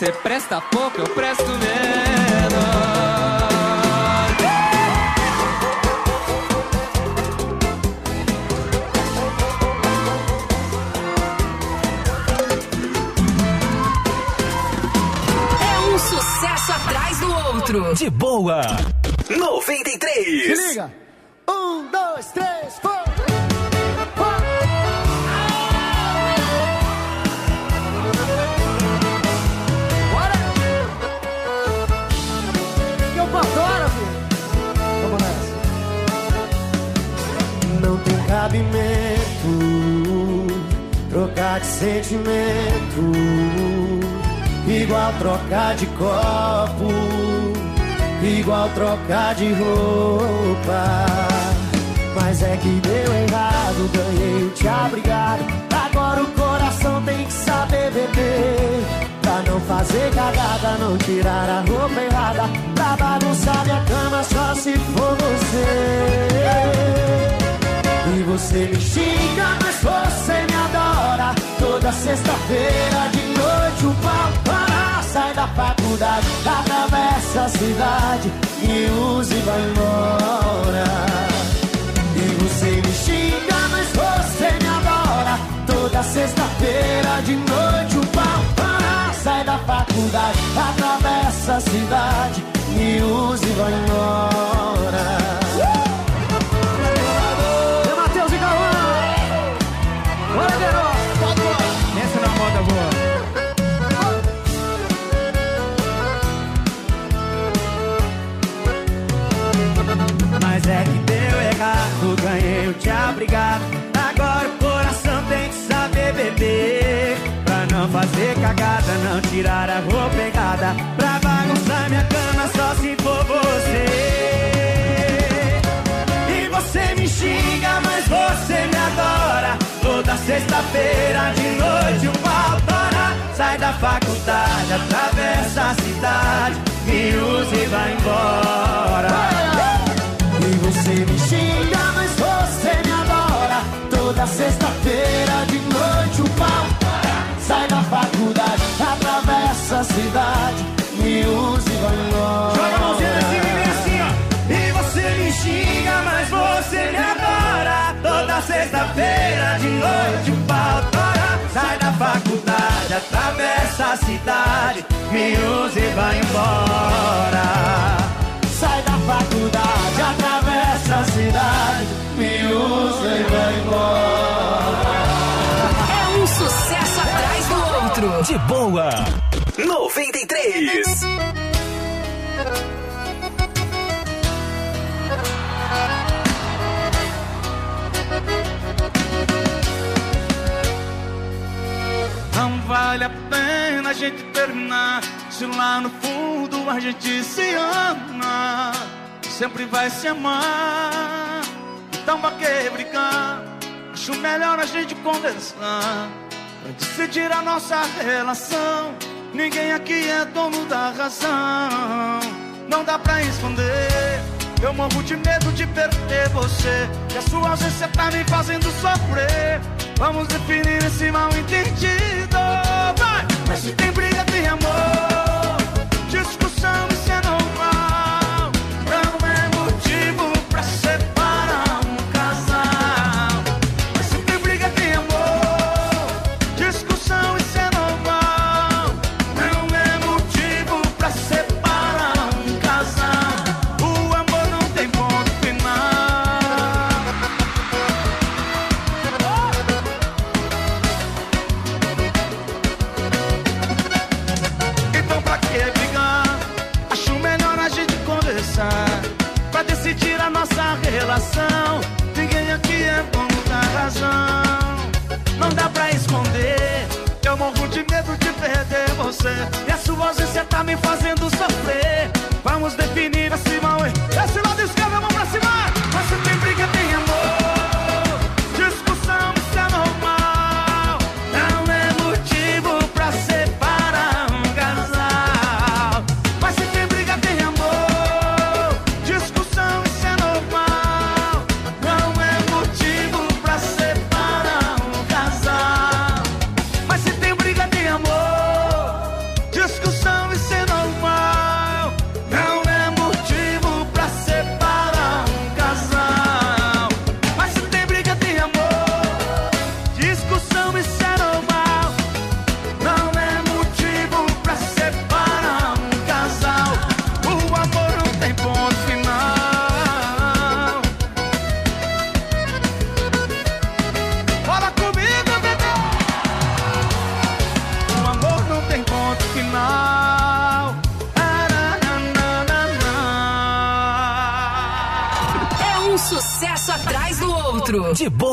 S29: Você presta
S35: pouco, eu presto menos.
S13: É um sucesso atrás do outro.
S33: De boa.
S34: 93.
S29: Se liga. Um, dois, três, foi.
S11: Cabimento trocar de sentimento, igual trocar de copo, igual trocar de roupa. Mas é que deu errado, ganhei te abrigado. Agora o coração tem que saber beber. Pra não fazer cagada, não tirar a roupa errada. Pra bagunçar minha cama só se for você. E você me xinga, mas você me adora. Toda sexta-feira de noite o pau para. Sai da faculdade, atravessa a cidade e usa e vai embora. E você me xinga, mas você me adora. Toda sexta-feira de noite o pau para. Sai da faculdade, atravessa a cidade e usa e vai embora. Tirar a roupa errada. Pra bagunçar minha cama só se for você. E você me xinga, mas você me adora. Toda sexta-feira de noite o pau tora.
S36: Sai da faculdade, atravessa a cidade, me usa e vai embora. E você me xinga, mas você me adora. Toda sexta-feira de noite o pau para. Sai da faculdade, atravessa a cidade, me e vai embora. Joga a mãozinha e vem assim, ó. E você me xinga, mas você me adora. Toda sexta-feira de noite o pau tora. Sai da faculdade, atravessa a cidade, me usa e vai embora. Sai da faculdade, atravessa a cidade, me usa e vai embora.
S37: É um sucesso atrás do outro.
S38: De boa.
S13: 93.
S36: Não vale a pena a gente terminar. Se lá no fundo a gente se ama Sempre vai se amar. Então pra que brigar? Acho melhor a gente conversar. Pra decidir a nossa relação Ninguém aqui é dono da razão. Não dá pra esconder. Eu morro de medo de perder você. E a sua ausência tá me fazendo sofrer. Vamos definir esse mal entendido Vai! Mas se tem briga, tem amor você. E a sua ausência tá me fazendo sofrer. Vamos definir esse mal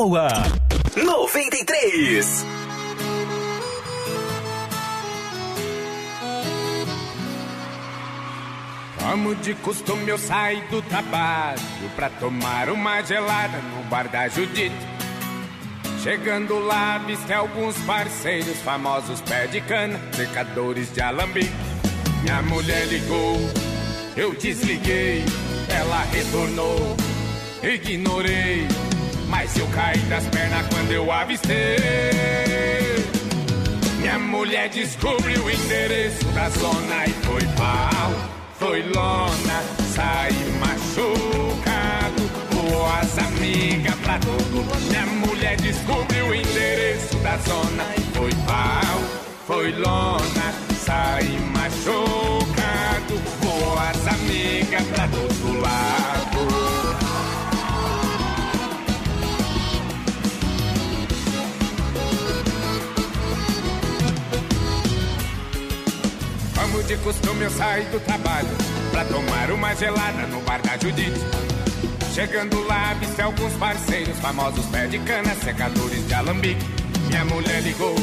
S38: boa.
S13: 93.
S39: Como de costume eu saio do trabalho pra tomar uma gelada no bar da Judite. Chegando lá, avistei alguns parceiros famosos pé de cana, secadores de alambique. Minha mulher ligou, eu desliguei, ela retornou, ignorei. Mas eu caí das pernas quando eu avistei. Minha mulher descobriu o endereço da zona e foi pau, foi lona, saí machucado, voou as amigas pra todo. Minha mulher descobriu o endereço da zona e foi pau, foi lona, saí machucado, voou as amigas pra todo lado. De costume eu saio do trabalho Pra tomar uma gelada no bar da Judite. Chegando lá, avistei alguns parceiros Famosos pé de cana, secadores de alambique. Minha mulher ligou,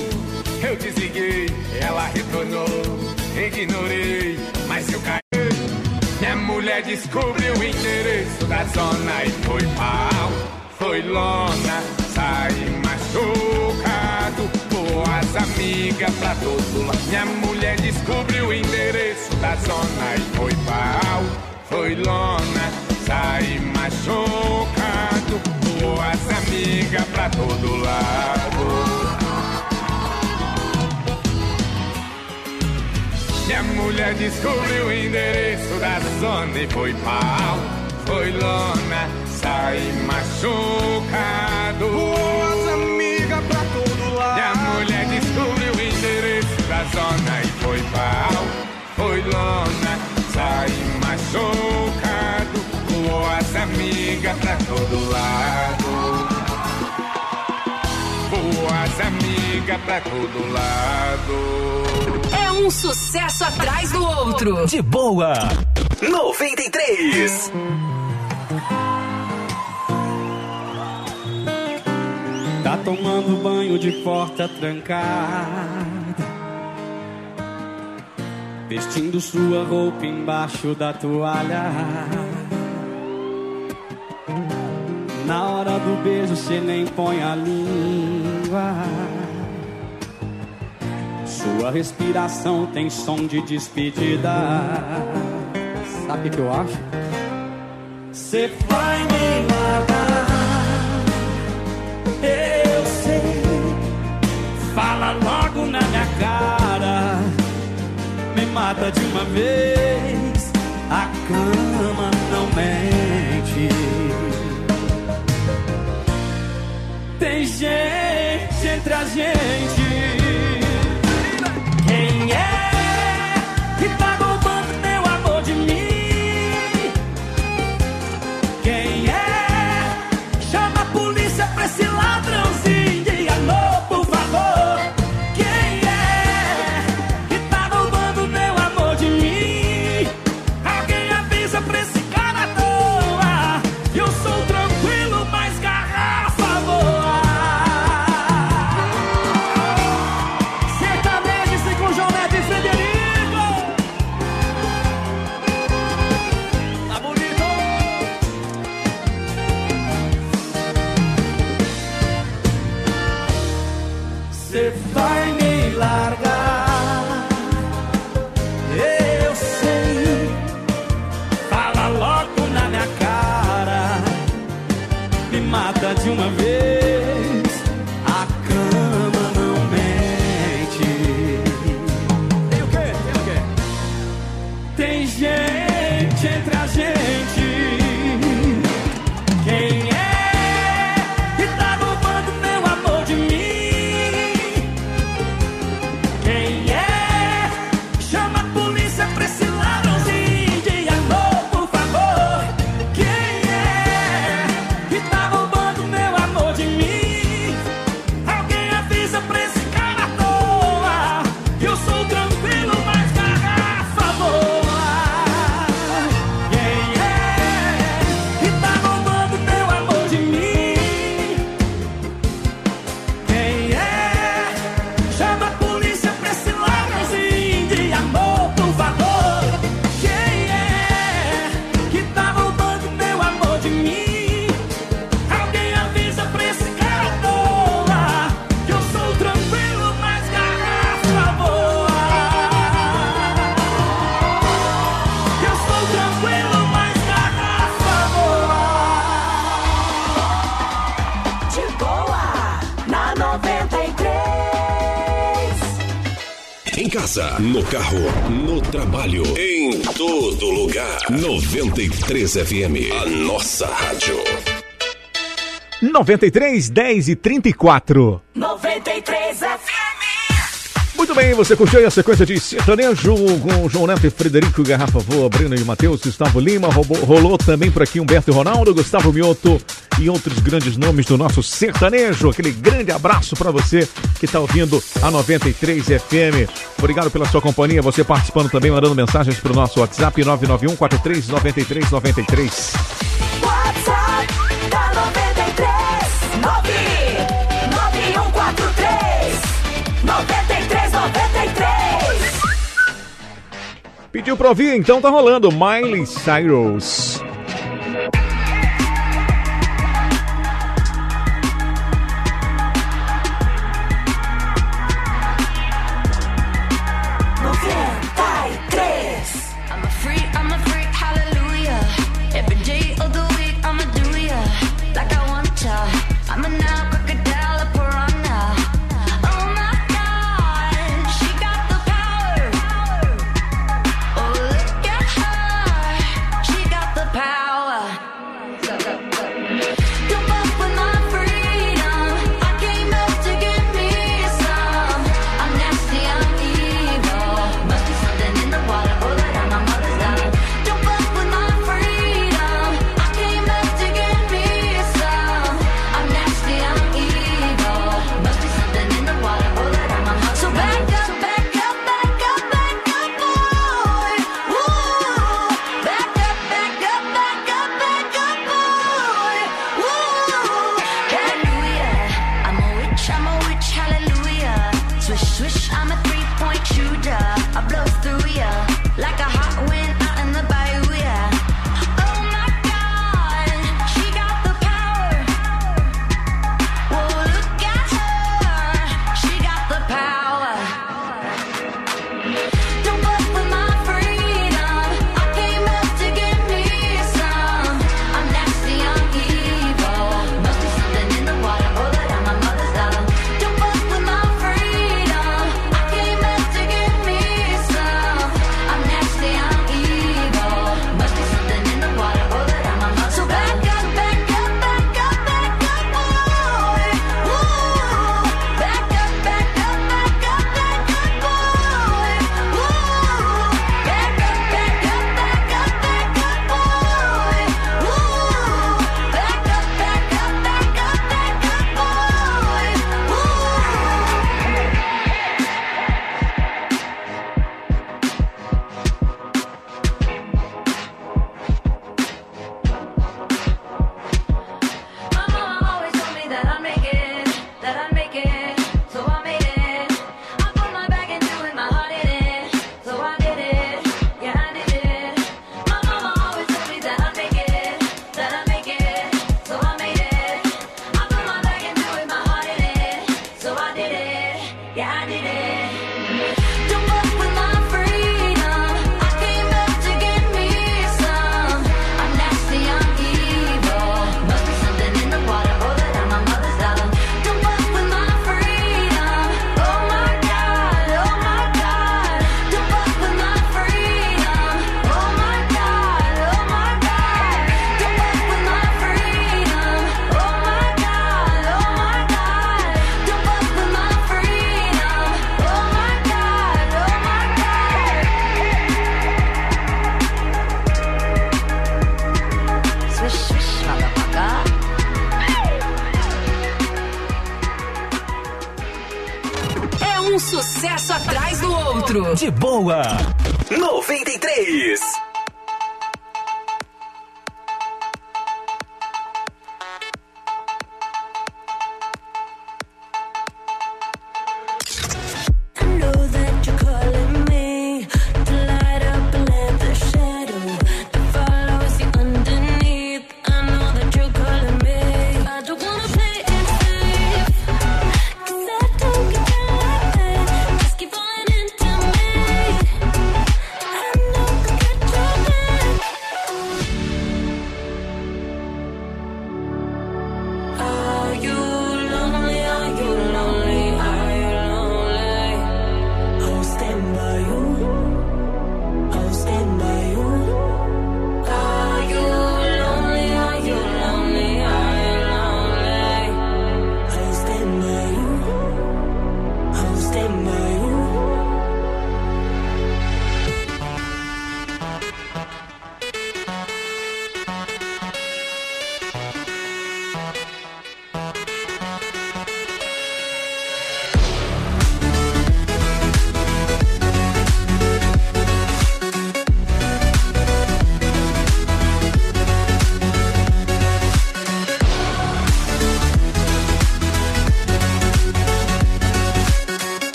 S39: eu desliguei Ela retornou, ignorei Mas eu caí. Minha mulher descobriu o endereço da zona E foi pau, foi lona Saí machucado, voou as as amigas pra todo lado. Minha mulher descobriu o endereço da zona e foi pau, foi lona, saí machucado. Com as amigas pra todo lado. Minha mulher descobriu o endereço da zona e foi pau, foi lona, saí machucado. Foi lona, saí machucado. As amigas pra todo lado. Boas amigas pra todo lado.
S13: É um sucesso atrás do outro.
S40: De boa.
S41: 93.
S29: Tá tomando banho de porta trancada. Vestindo sua roupa embaixo da toalha. Na hora do beijo cê nem põe a língua. Sua respiração tem som de despedida. Sabe o que eu acho? Cê vai me matar. Mata de uma vez. A cama não mente. Tem gente entre a gente.
S6: No carro, no trabalho, em todo lugar. 93 FM, a nossa rádio.
S12: 93, 10 e 34.
S19: 93 FM.
S12: Muito bem, você curtiu a sequência de sertanejo com João Neto e Frederico Garrafa Voa, Breno e Matheus, Gustavo Lima, rolou também por aqui Humberto e Ronaldo, Gustavo Mioto e outros grandes nomes do nosso sertanejo. Aquele grande abraço para você que está ouvindo a 93 FM. Obrigado pela sua companhia, você participando também, mandando mensagens para o nosso WhatsApp 991 43 93 93. Pediu pra ouvir, então tá rolando Miley Cyrus.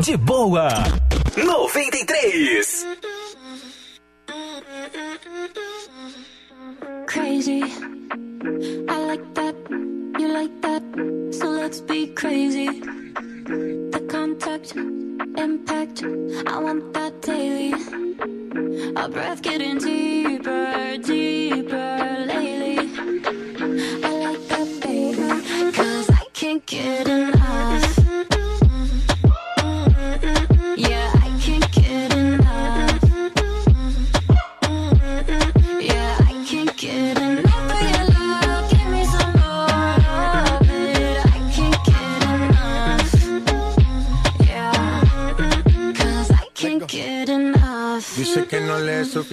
S42: 简报啊。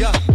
S19: Yeah.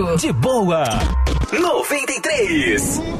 S11: Centro.
S2: De boa.
S43: 93.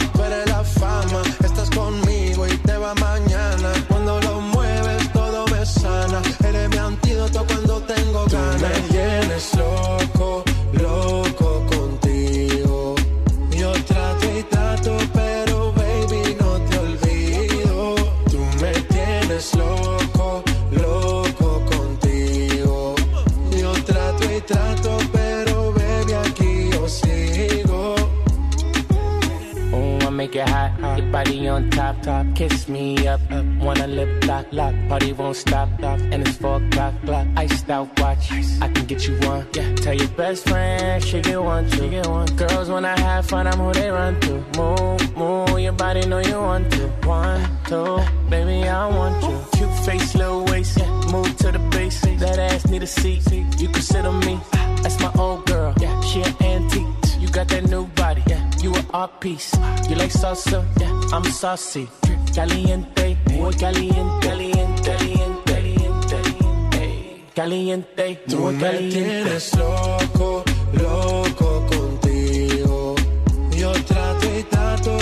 S42: tengo ganas. Tú me tienes loco
S44: body on top, top. Kiss me up, up. Wanna lip lock, lock. Party won't stop, stop And it's four o'clock, block. Iced out watch. Ice. I can get you one. Yeah. Tell your best friend she get one, she get one. Girls when I have fun, I'm who they run to. Move, move. Your body know you want to. One, two, baby I want you. Cute face, little waist. Move to the base. That ass need a seat. You can sit on me. That's my old girl. Yeah. She an antique. You got that new body. Yeah you are art piece. You like salsa? Yeah, I'm saucy. Caliente, muy caliente, caliente, caliente, caliente, caliente.
S42: Tú me tienes loco, loco contigo. Yo trato y trato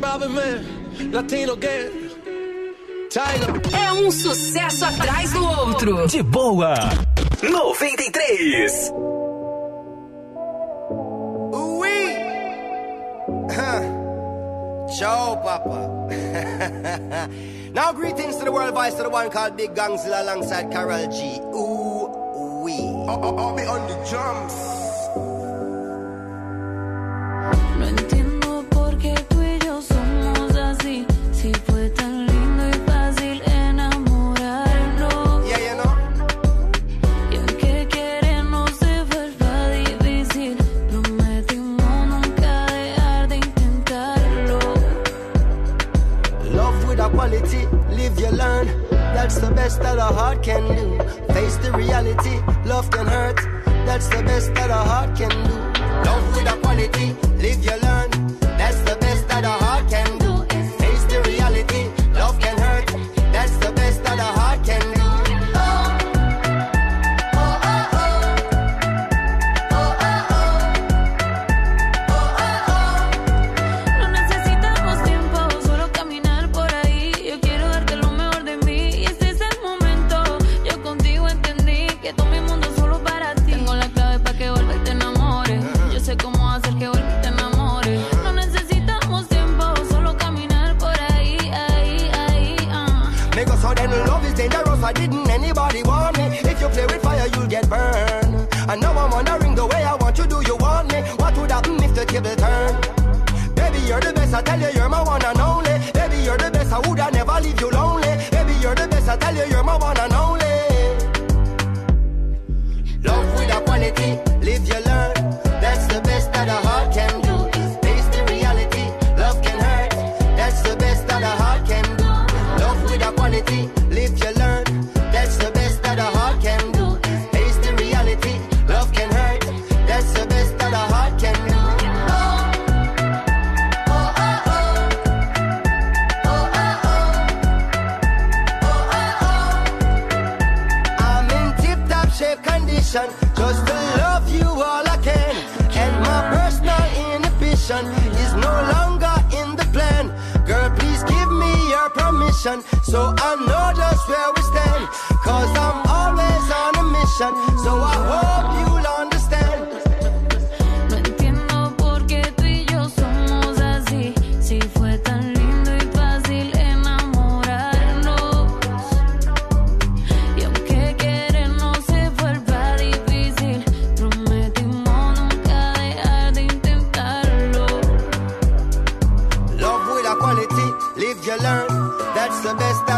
S42: Man, Latino Gang,
S11: É um sucesso atrás do outro.
S2: De boa.
S43: 93.
S45: Ui. Tchau, Papa. now greetings to the world vice to the one called Big Gangzilla alongside Carol G. Ui. I'll be on the jumps. That's the best that a heart can do. Face the reality, love can hurt. That's the best that a heart can do. Don't with a quality, live your life.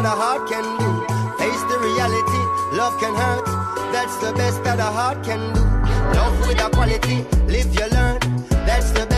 S45: that a heart can do. Face the reality, love can hurt. That's the best that a heart can do. Love with a quality, live you learn. That's the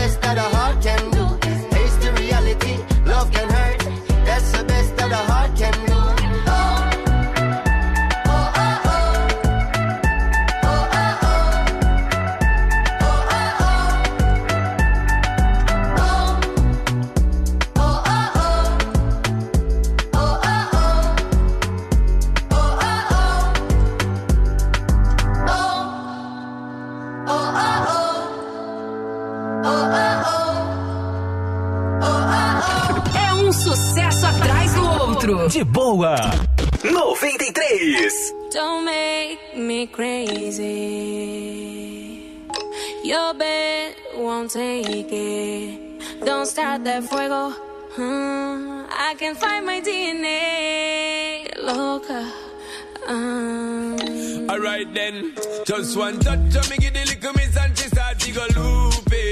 S19: won't take it. Don't start that fuego. Hmm, I can find my DNA. Loca. Um.
S46: Alright then, just one touch of me, get the little miss and she start to go loopy.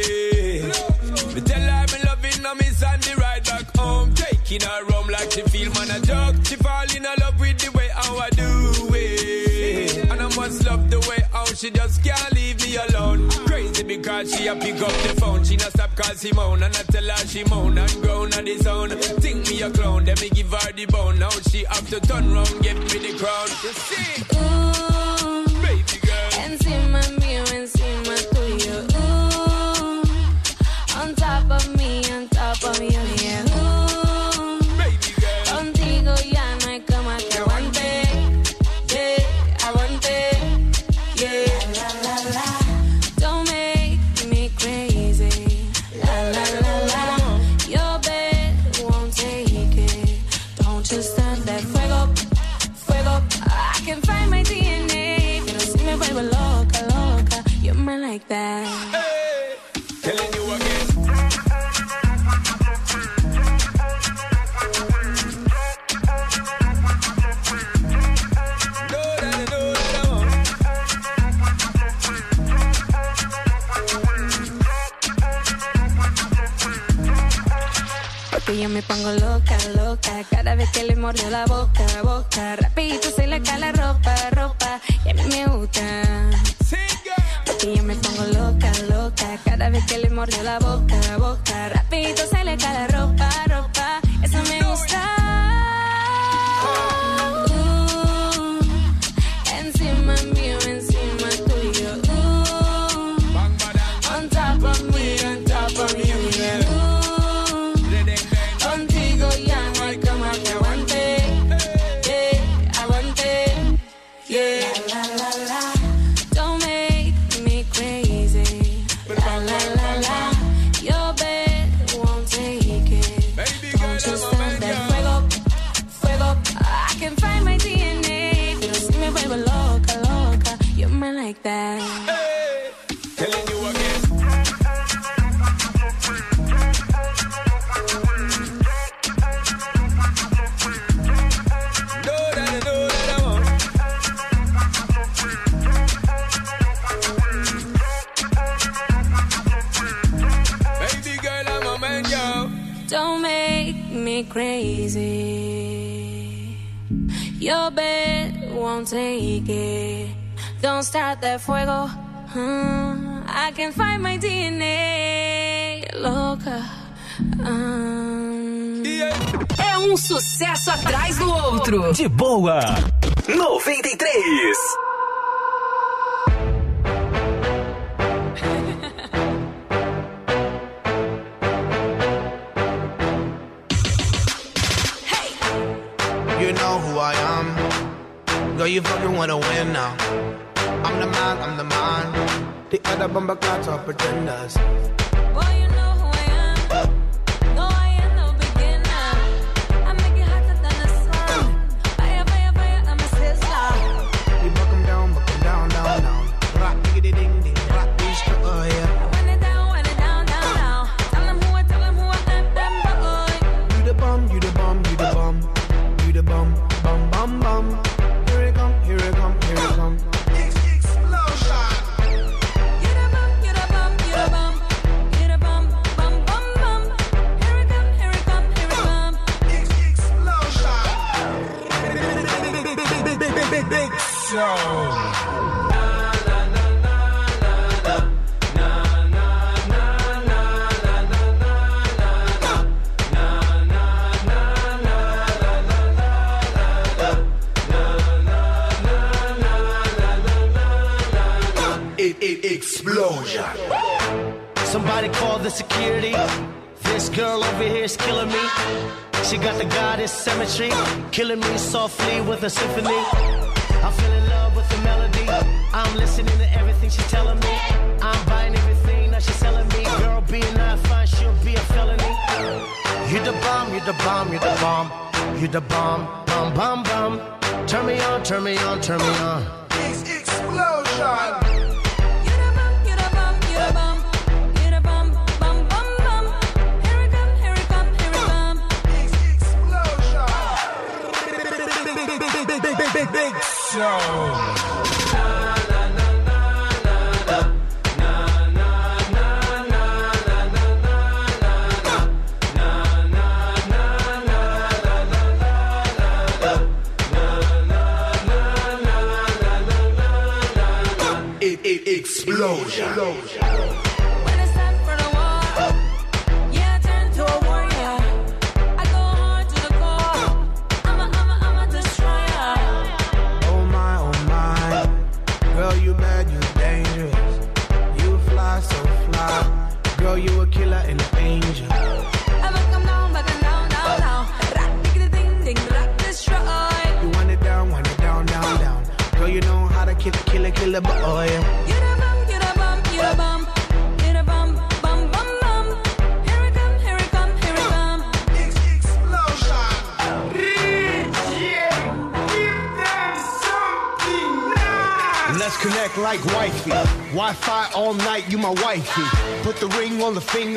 S46: Me tell her me loving her, miss and the ride back home. Taking her home like she feel man a joke. She fall in love with the way how I do it. And I must love the way how she just can't leave me alone. Because she a pick up the phone. She not stop call Simone and I tell her she moan and groan on the zone. Think me a clown, then me give her the bone. Now she have to turn round, give me the crown. You see?
S19: Ooh,
S46: baby girl.
S19: Encima mío, encima tuyo. Ooh, on top of me, on top of you, yeah. Pongo loca, loca. Cada vez que le mordió la boca, boca. Rapidito se le cae la ropa, ropa. Y a mí me gusta. Porque yo me pongo loca, loca. Cada vez que le mordió la boca, boca. Rapidito se le cae la ropa, won't take it. Don't start that fuego. Hmm, I can find my DNA. Loca. Um,
S13: É um sucesso atrás do outro.
S47: De boa.
S48: 93.
S42: You fucking wanna win now. I'm the man, I'm the man. The other bumper clocks are pretenders.
S19: It,
S42: explosion.
S45: Somebody call the security. This girl over here is killing me. She got the goddess symmetry, killing me softly with a symphony. I fell in love with the melody. I'm listening to everything she's telling me. I'm buying everything that she's selling me. Girl, being not fine, she'll be a felony. You the bomb, you the bomb, you the bomb, you the bomb, bomb, bomb, bomb. Turn me on, turn me on, turn me on.
S42: Explosion!
S49: Explosion.
S42: Explosion.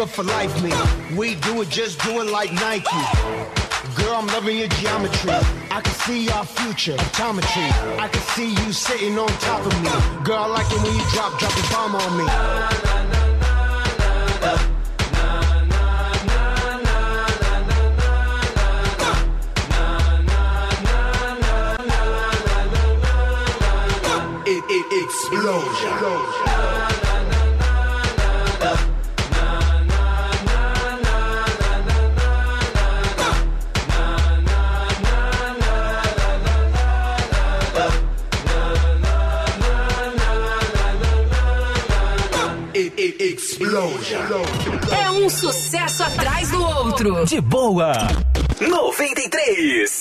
S42: for
S50: life me. We do it just do it like Nike. Girl, I'm loving your geometry. I can see our future, optometry. I can see you sitting on top of me. Girl, I like it when you drop, drop a bomb on me.
S49: Explosion. Explosion.
S51: Centro.
S13: De boa.
S19: 93.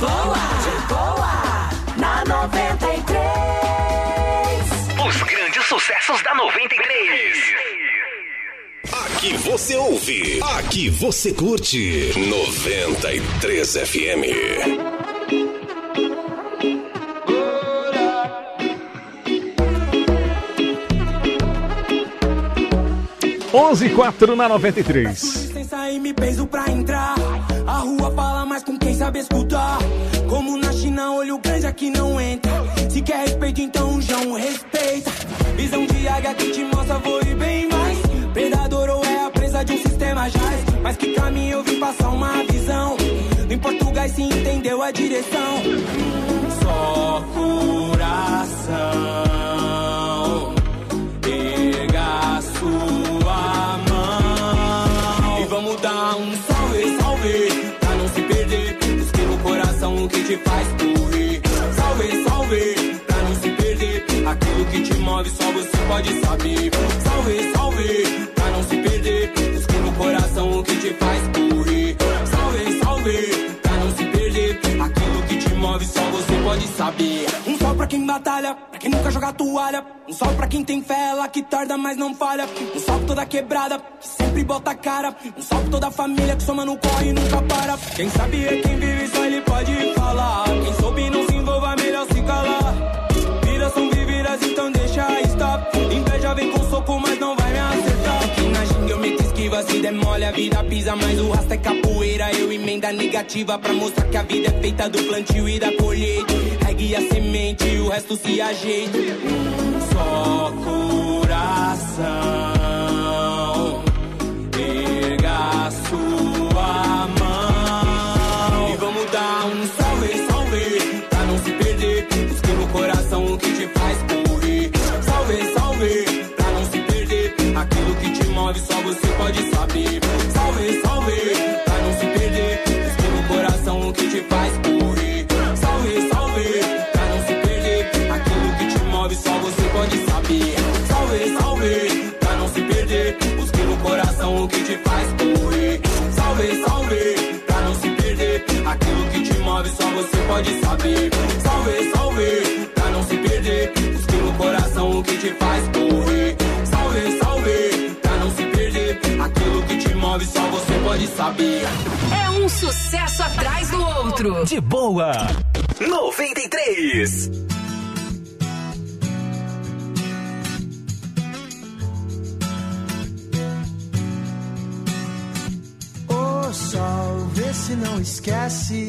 S19: Boa, de boa, na 93.
S13: Os grandes sucessos da 93.
S6: Aqui você ouve, aqui você curte 93 FM.
S12: 11 4 na 93.
S46: licença e me peso pra entrar. A rua fala mais com sabe escutar. Como na China, olho grande aqui não entra. Se quer respeito, então João respeita. Visão de águia que te mostra vou e bem mais. Predador ou é a presa de um sistema jaz. Mas que caminho eu vim passar uma visão. Em português se entendeu a direção. Só coração. Que te faz correr. Salve, salve. Pra não se perder. Aquilo que te move só você pode saber. Salve, salve. Pra não se perder. Busque no coração o que te faz correr. Salve, salve. Pra não se perder. Aquilo que te move só você pode saber. Quem batalha, pra quem nunca joga toalha. Um sol pra quem tem fé, ela que tarda, mas não falha. Um pra toda quebrada, que sempre bota a cara. Um pra toda a família que soma no corre e nunca para. Quem sabe é quem vive, só ele pode falar. Quem soube não se envolva, melhor se calar. Vidas são vividas, então deixa estar. Inveja vem com soco, mas não vai me acertar. Aqui na ginga eu meto esquiva, se demole a vida pisa. Mas o rastro é eu emenda negativa. Pra mostrar que a vida é feita do plantio e da colheita. Regue a semente e o resto se ajeita. Só coração. Erga sua mão. E vamos dar um salve, salve. Pra não se perder. Busque no coração o que te faz correr. Salve, salve. Pra não se perder. Aquilo que te move só você pode saber. Você pode saber. Salve, salve. Pra não se perder. Busque no coração o que te faz correr. Salve, salve. Pra não se perder. Aquilo que te move só você pode saber.
S52: É um sucesso atrás do outro.
S13: De boa. 93.
S11: Ô sol, vê se não esquece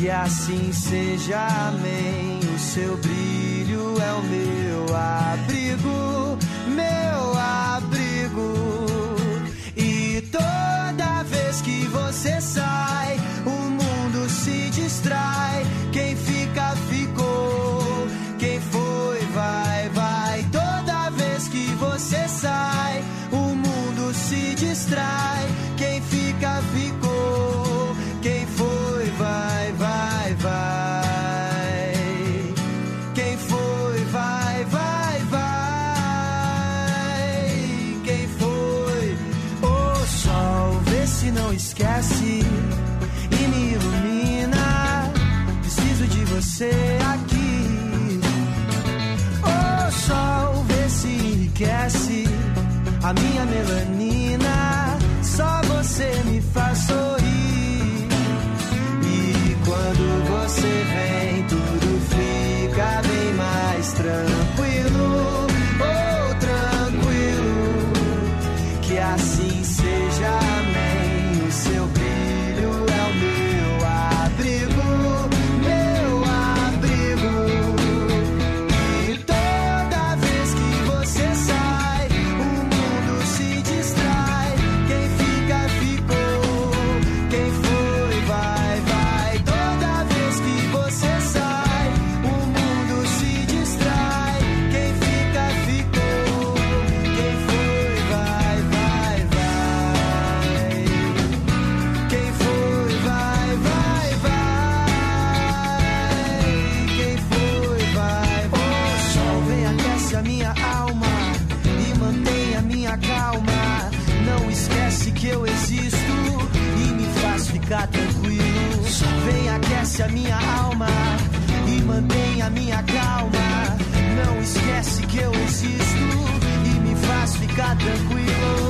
S11: Que assim seja, amém. O seu brilho é o meu abrigo, meu abrigo. E toda vez que você sai, o mundo se distrai. Quem fica, ficou. Você aqui. O sol, vê se enriquece a minha melanina.
S22: a minha alma e mantém a minha calma. Não esquece que eu existo e
S11: me faz ficar tranquilo.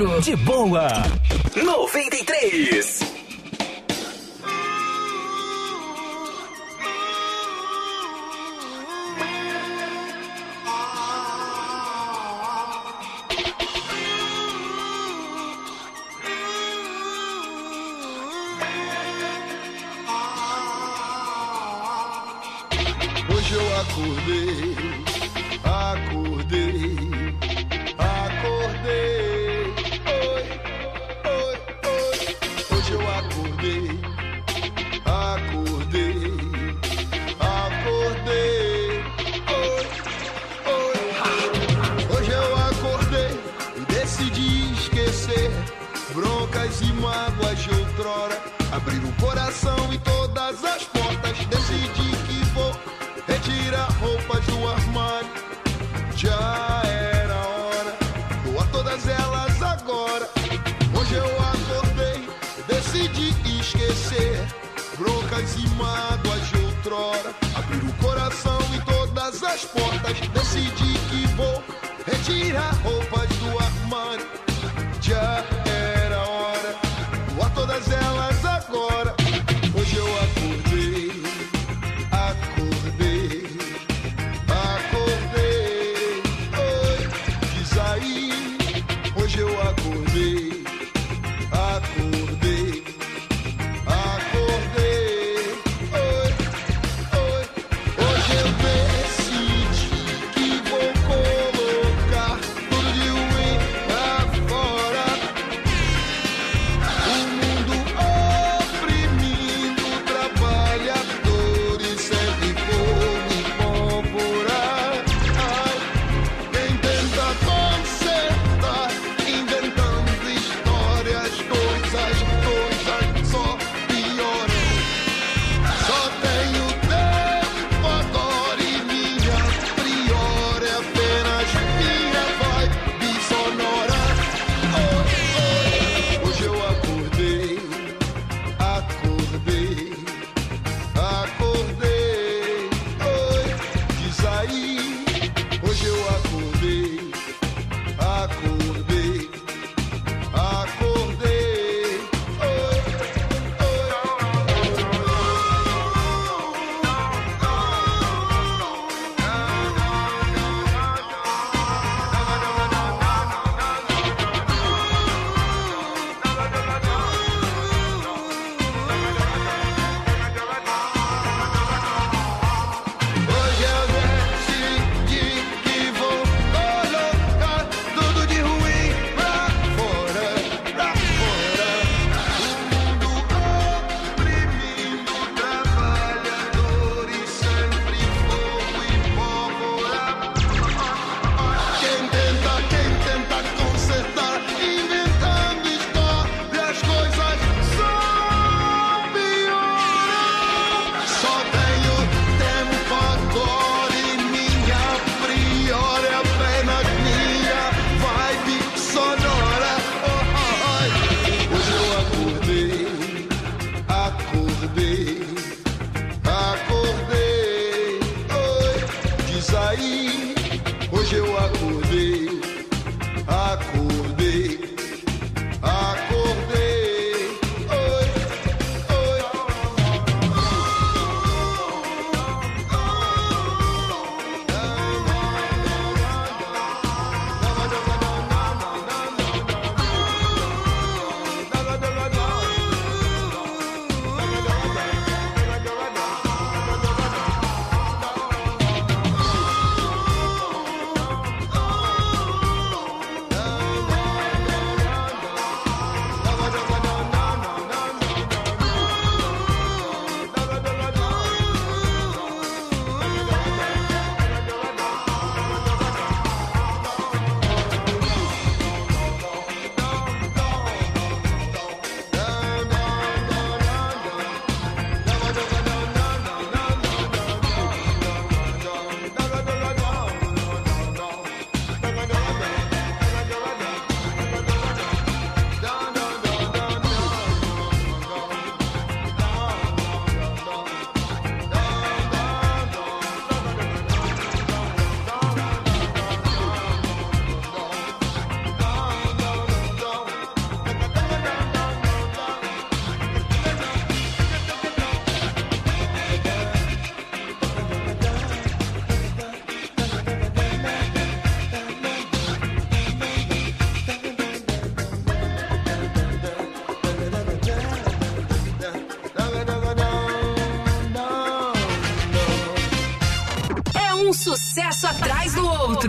S5: De boa. 93.
S49: hope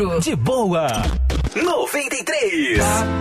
S49: De
S2: boa.
S43: 93.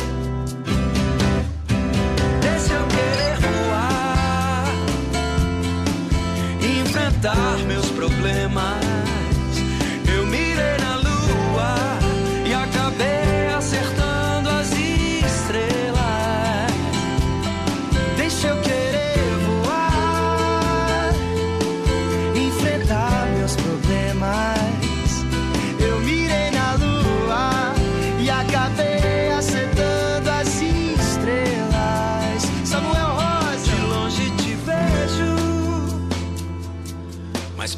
S11: Enfrentar meus problemas.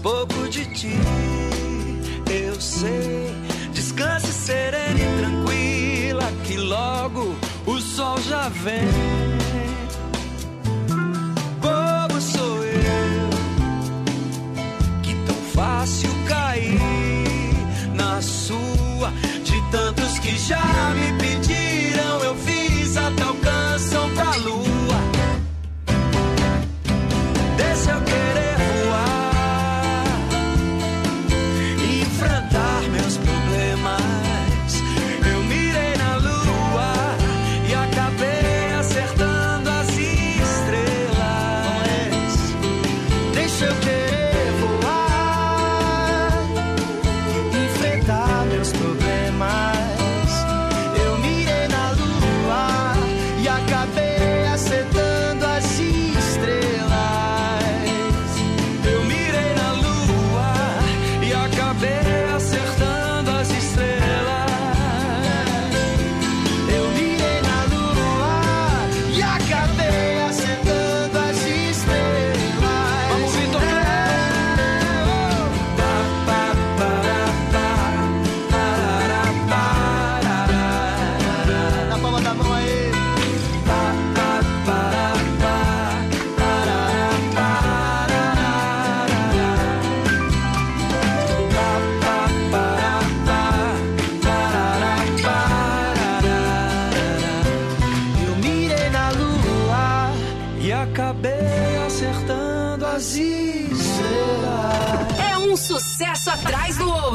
S11: Pouco de ti eu sei. Descanse serena e tranquila, que logo o sol já vem. Bobo sou eu, que tão fácil cair na sua. De tantos que já me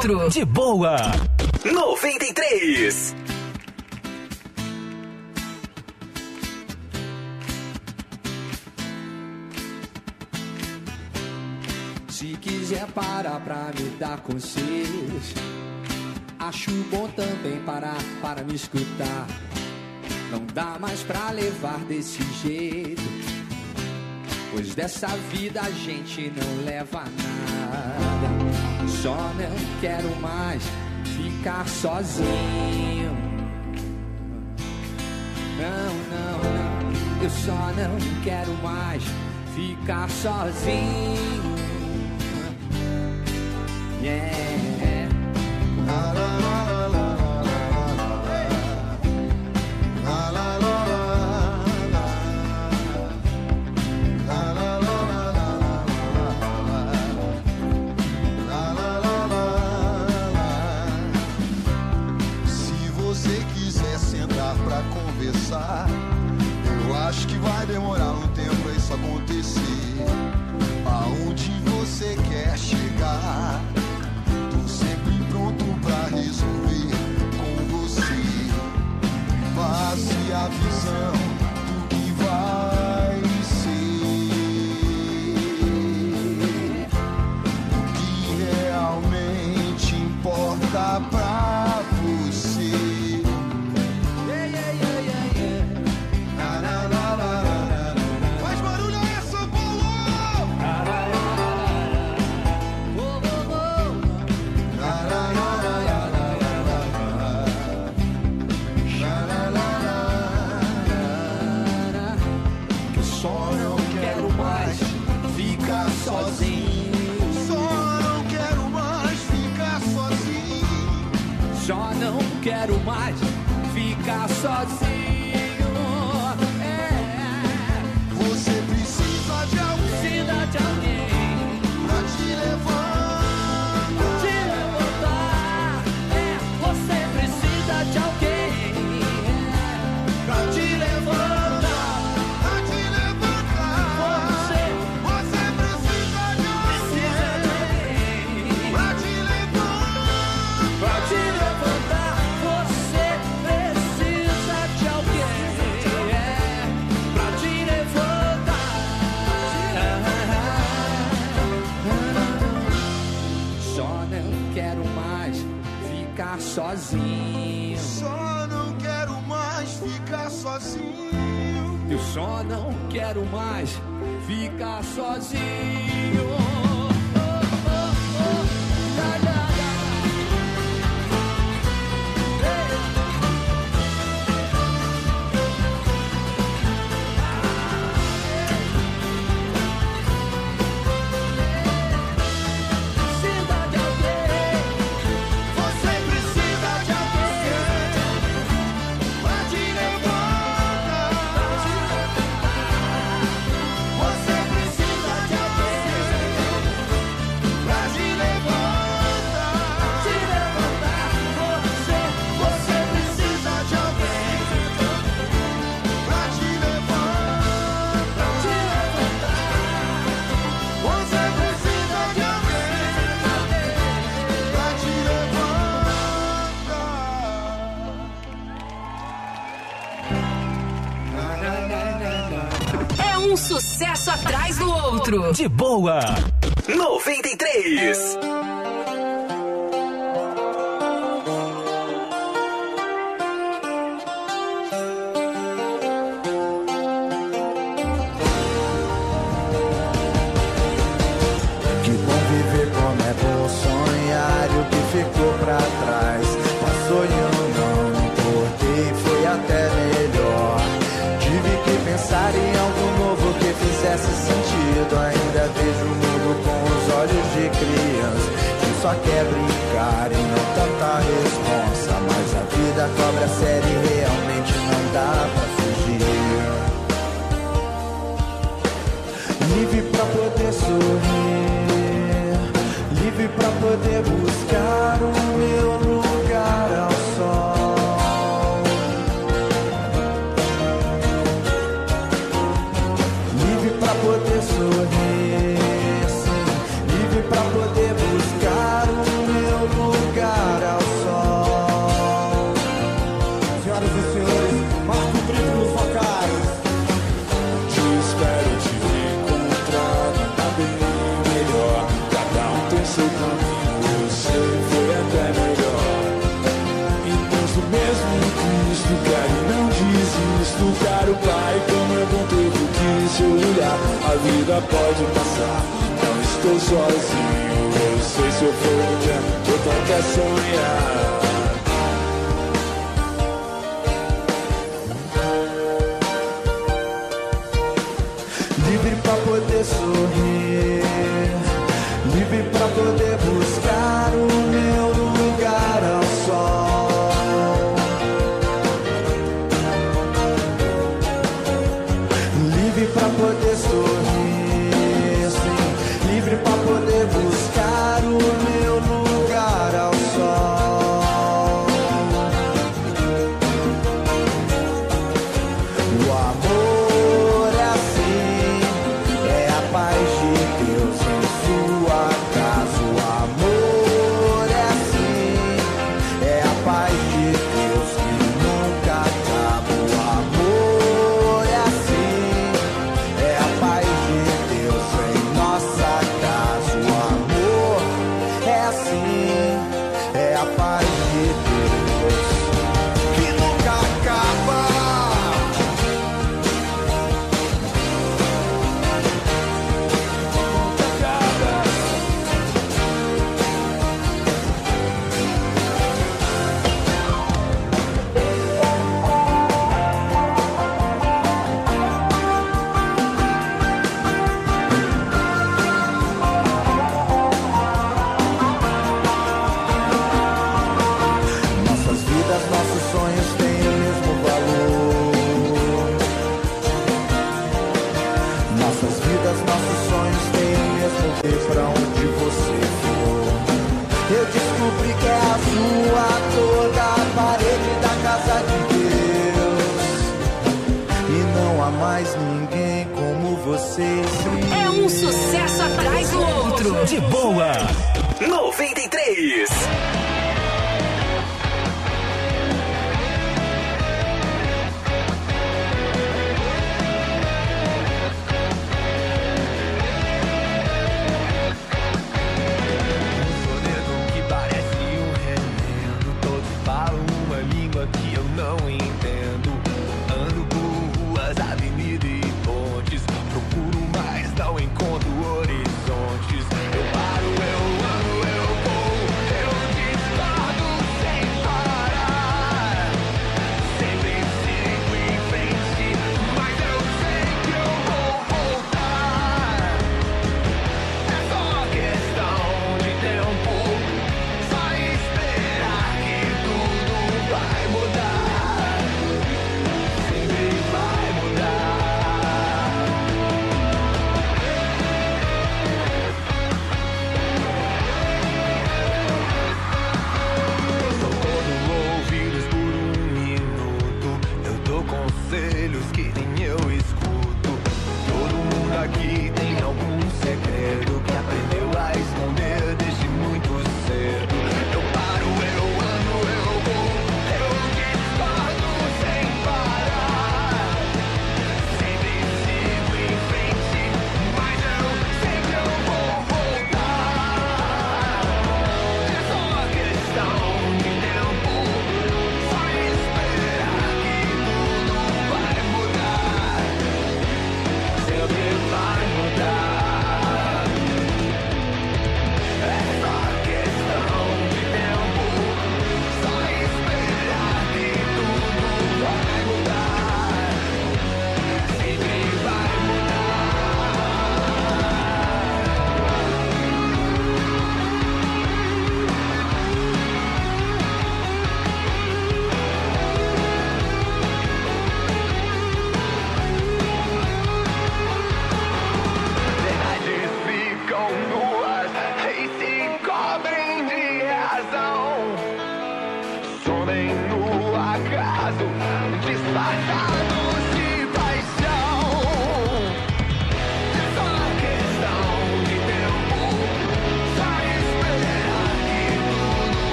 S53: outro.
S54: De boa.
S13: 93.
S49: Se quiser parar pra me dar conselhos, acho bom também parar para me escutar. Não dá mais pra levar desse jeito, pois dessa vida a gente não leva nada. Só não quero mais ficar sozinho. Não, não, não, eu só não quero mais ficar sozinho. Yeah. My.
S55: sozinho. Só não quero mais ficar sozinho.
S49: Eu só não quero mais ficar sozinho. dentro. De
S13: boa. 93.
S11: quer brincar e não tanta responsa. Mas a vida cobra série realmente não dá pra fugir. Livre pra poder sorrir, livre pra poder buscar um vida pode passar. Não estou sozinho, eu sei se eu for um que eu volto a sonhar. Livre pra poder sorrir, livre pra poder buscar.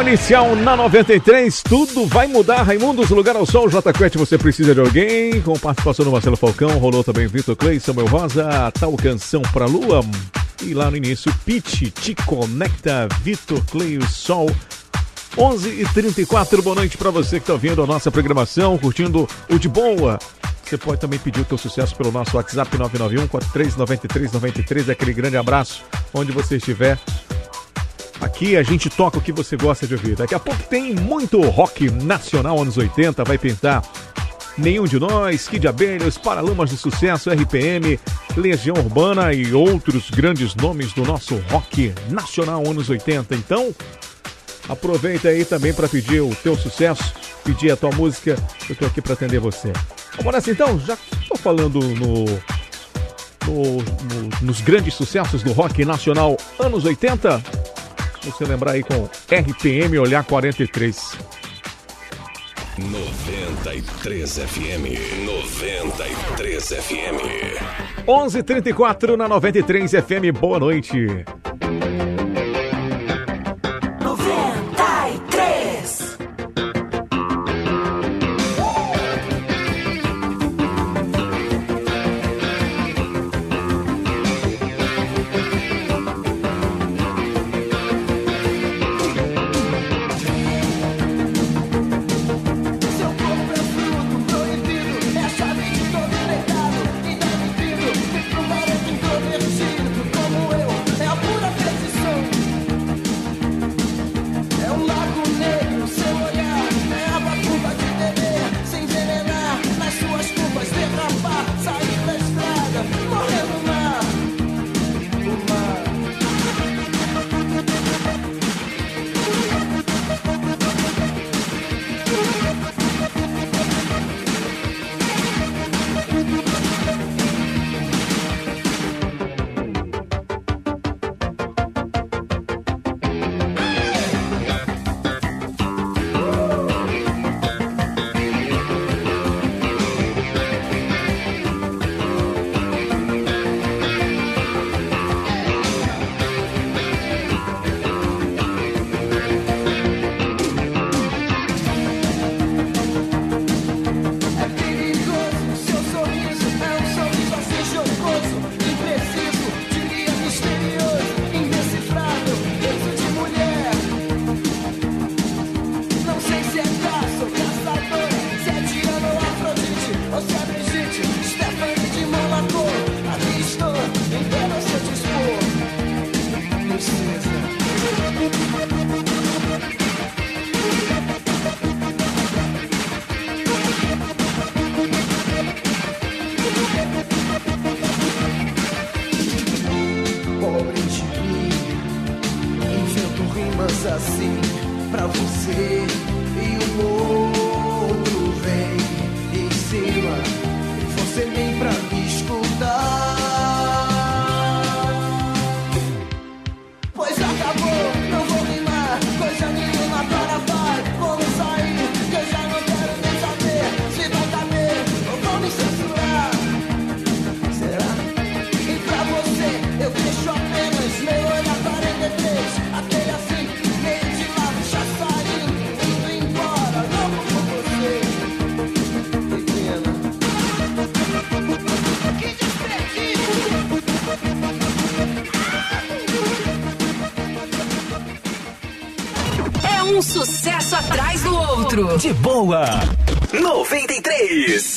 S12: Inicial na 93, tudo vai mudar. Raimundos, lugar ao sol, J Quest, você precisa de alguém. Com participação do Marcelo Falcão, rolou também Vitor Clay, Samuel Rosa, tal canção pra lua. E lá no início, Pitch, te conecta, Vitor Clay, o sol. 11 e 34 boa noite pra você que tá ouvindo a nossa programação, curtindo o de boa. Você pode também pedir o teu sucesso pelo nosso WhatsApp 991 4393 93. Aquele grande abraço onde você estiver. Aqui a gente toca o que você gosta de ouvir. Daqui a pouco tem muito rock nacional anos 80, vai pintar Nenhum de Nós, Kid Abelhas, Paralamas de Sucesso, RPM, Legião Urbana e outros grandes nomes do nosso rock nacional anos 80. Então, aproveita aí também para pedir o teu sucesso, pedir a tua música. Eu tô aqui para atender você. Vamos nessa então? Já tô falando no, no- no- nos grandes sucessos do rock nacional anos 80. Você lembrar aí com RPM Olhar 43.
S5: 93 FM. 93 FM.
S12: 11:34 na 93 FM. Boa noite.
S46: De
S43: boa. 93.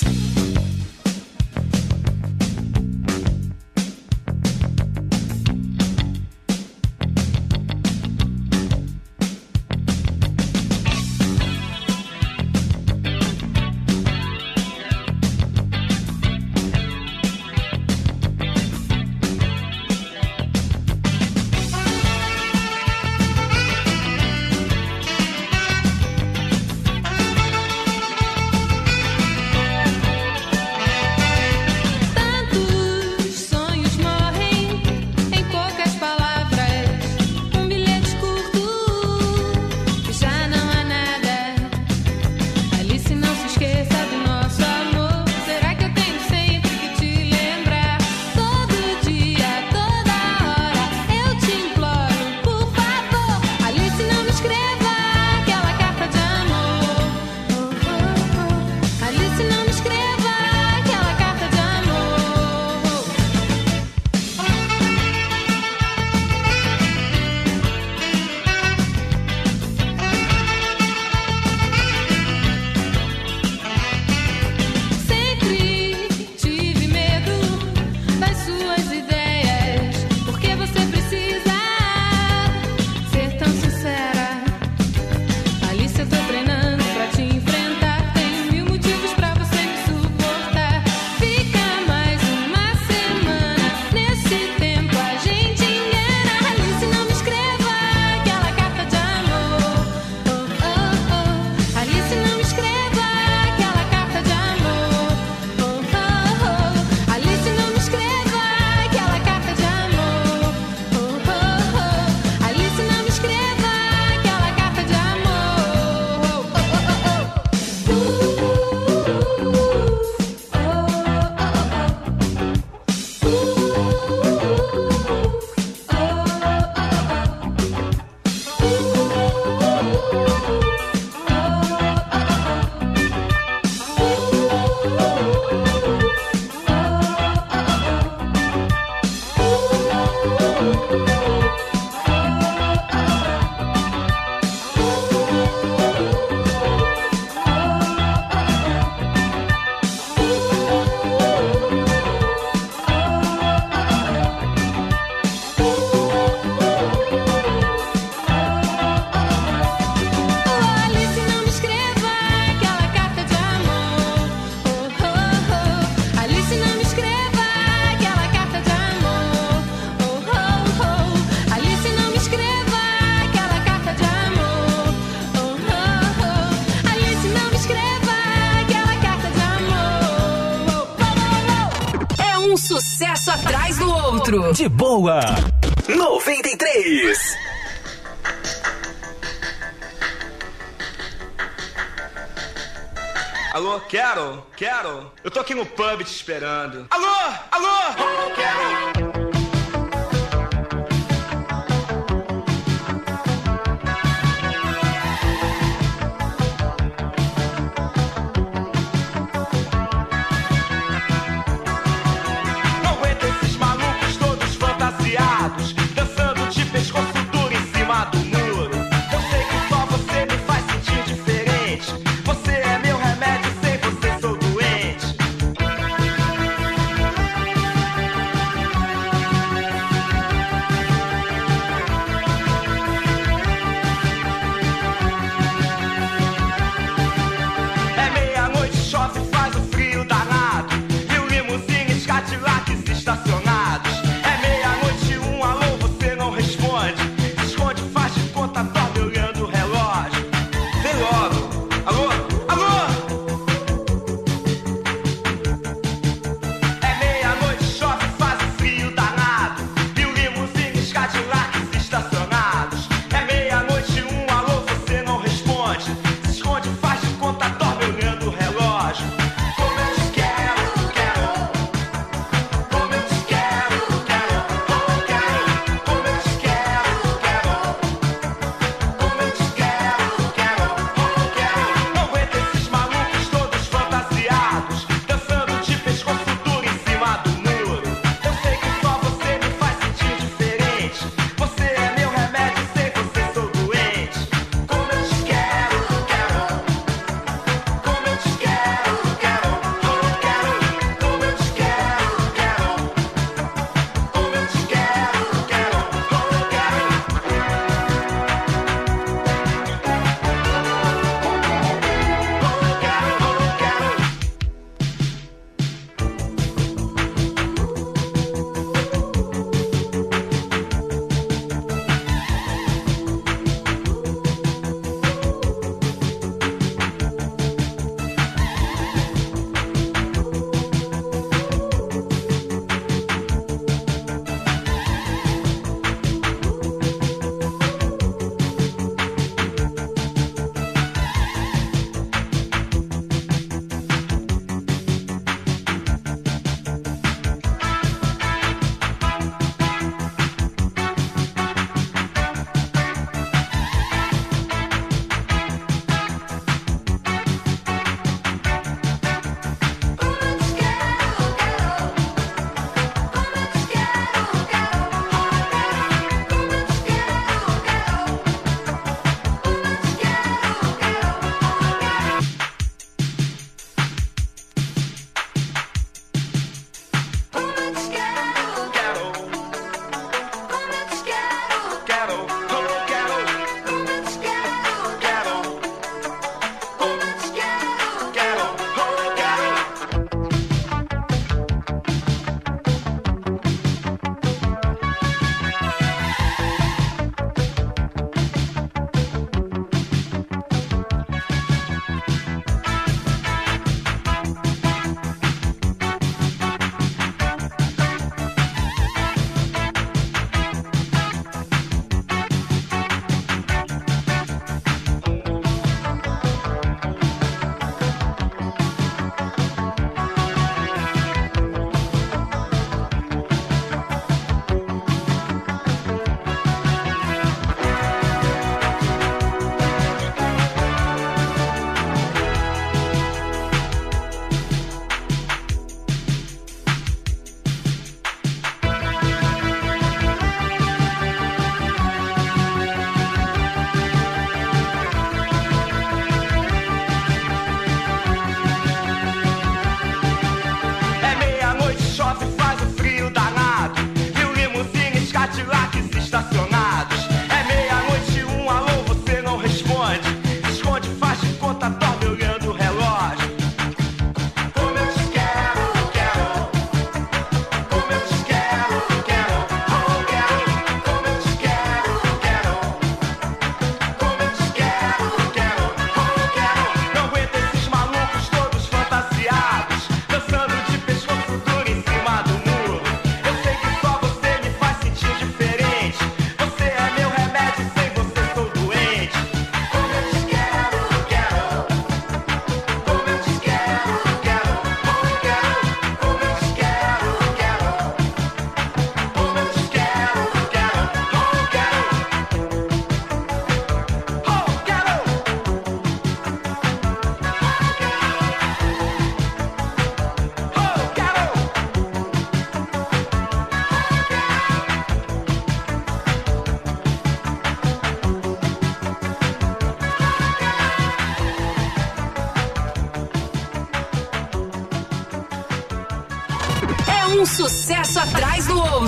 S56: De
S43: boa. 93.
S57: Alô, quero, quero. Eu tô aqui no pub te esperando. Alô,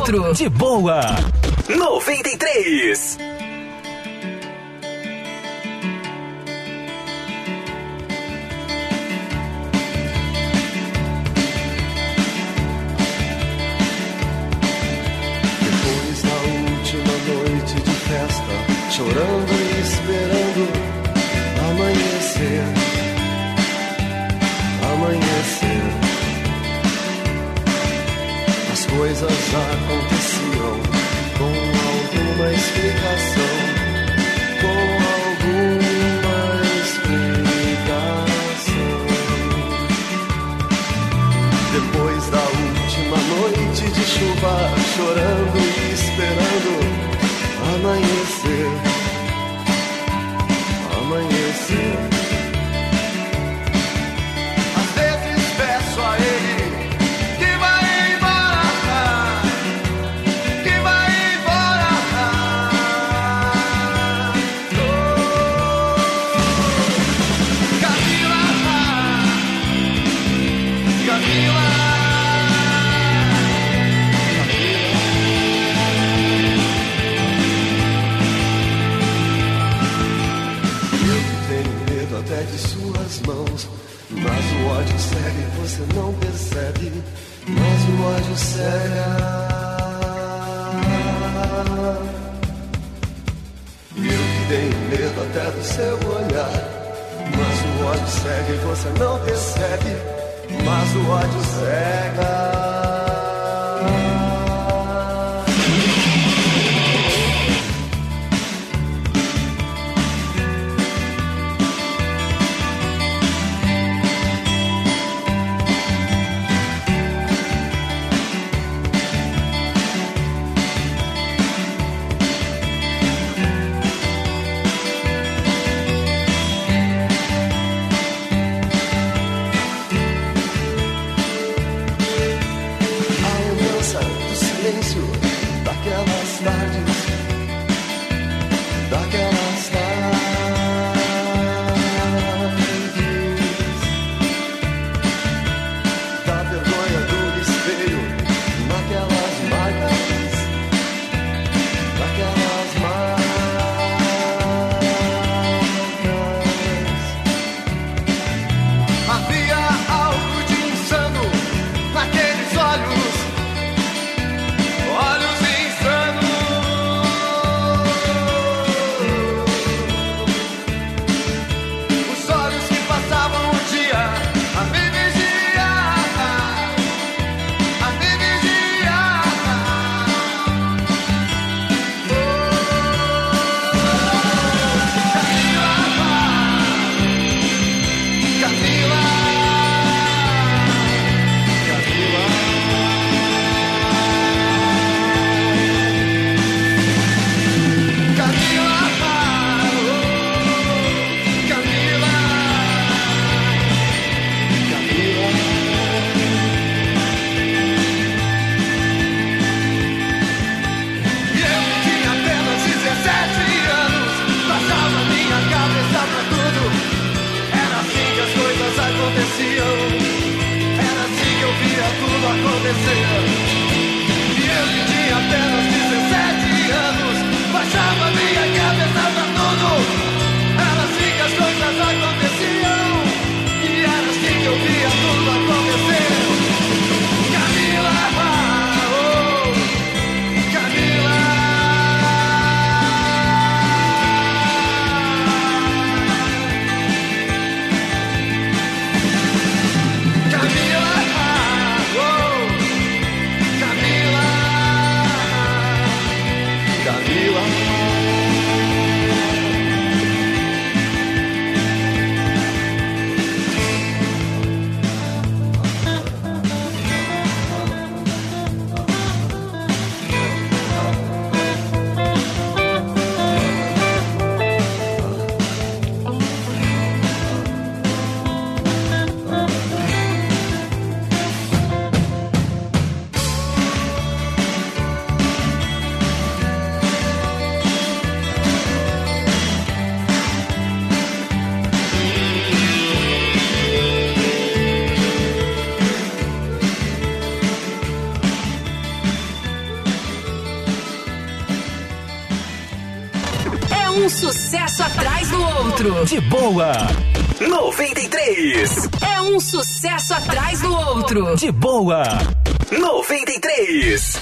S13: outro.
S49: De boa. 93.
S58: de
S13: boa.
S49: 93.
S59: É um sucesso atrás do outro.
S13: De boa.
S49: 93.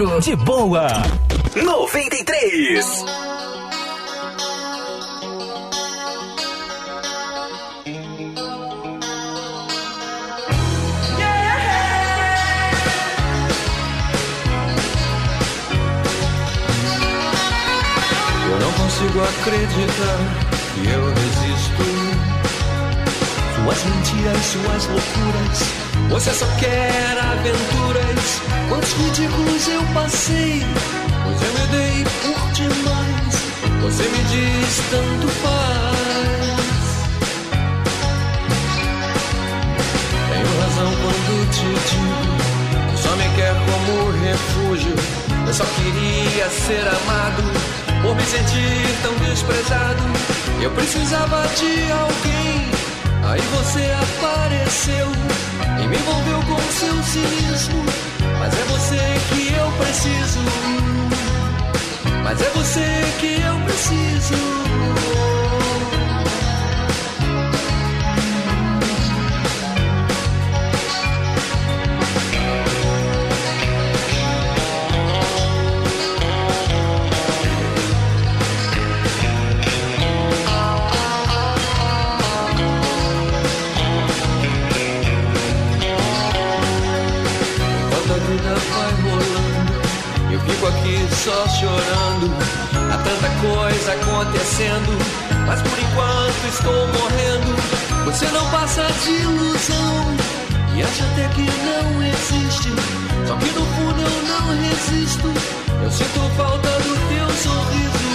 S60: De
S13: boa.
S49: 93.
S61: Eu não consigo acreditar que eu resisto. Suas mentiras, suas loucuras você só quer aventuras. Quantos ridículos eu passei, pois eu me dei por demais. Você me diz tanto faz. Tenho razão quando te digo. Só me quer como refúgio. Eu só queria ser amado. Por me sentir tão desprezado, eu precisava de alguém. Aí você apareceu e me envolveu com seu cinismo. Mas é você que eu preciso. Mas é você que eu preciso. Há tanta coisa acontecendo, mas por enquanto estou morrendo. Você não passa de ilusão e acha até que não existe. Só que no fundo eu não resisto. Eu sinto falta do teu sorriso.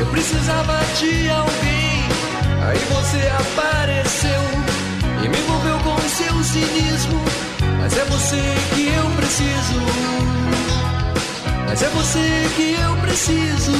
S61: Eu precisava de alguém, aí você apareceu e me envolveu com seu cinismo. Mas é você que eu preciso. Mas é você que eu preciso.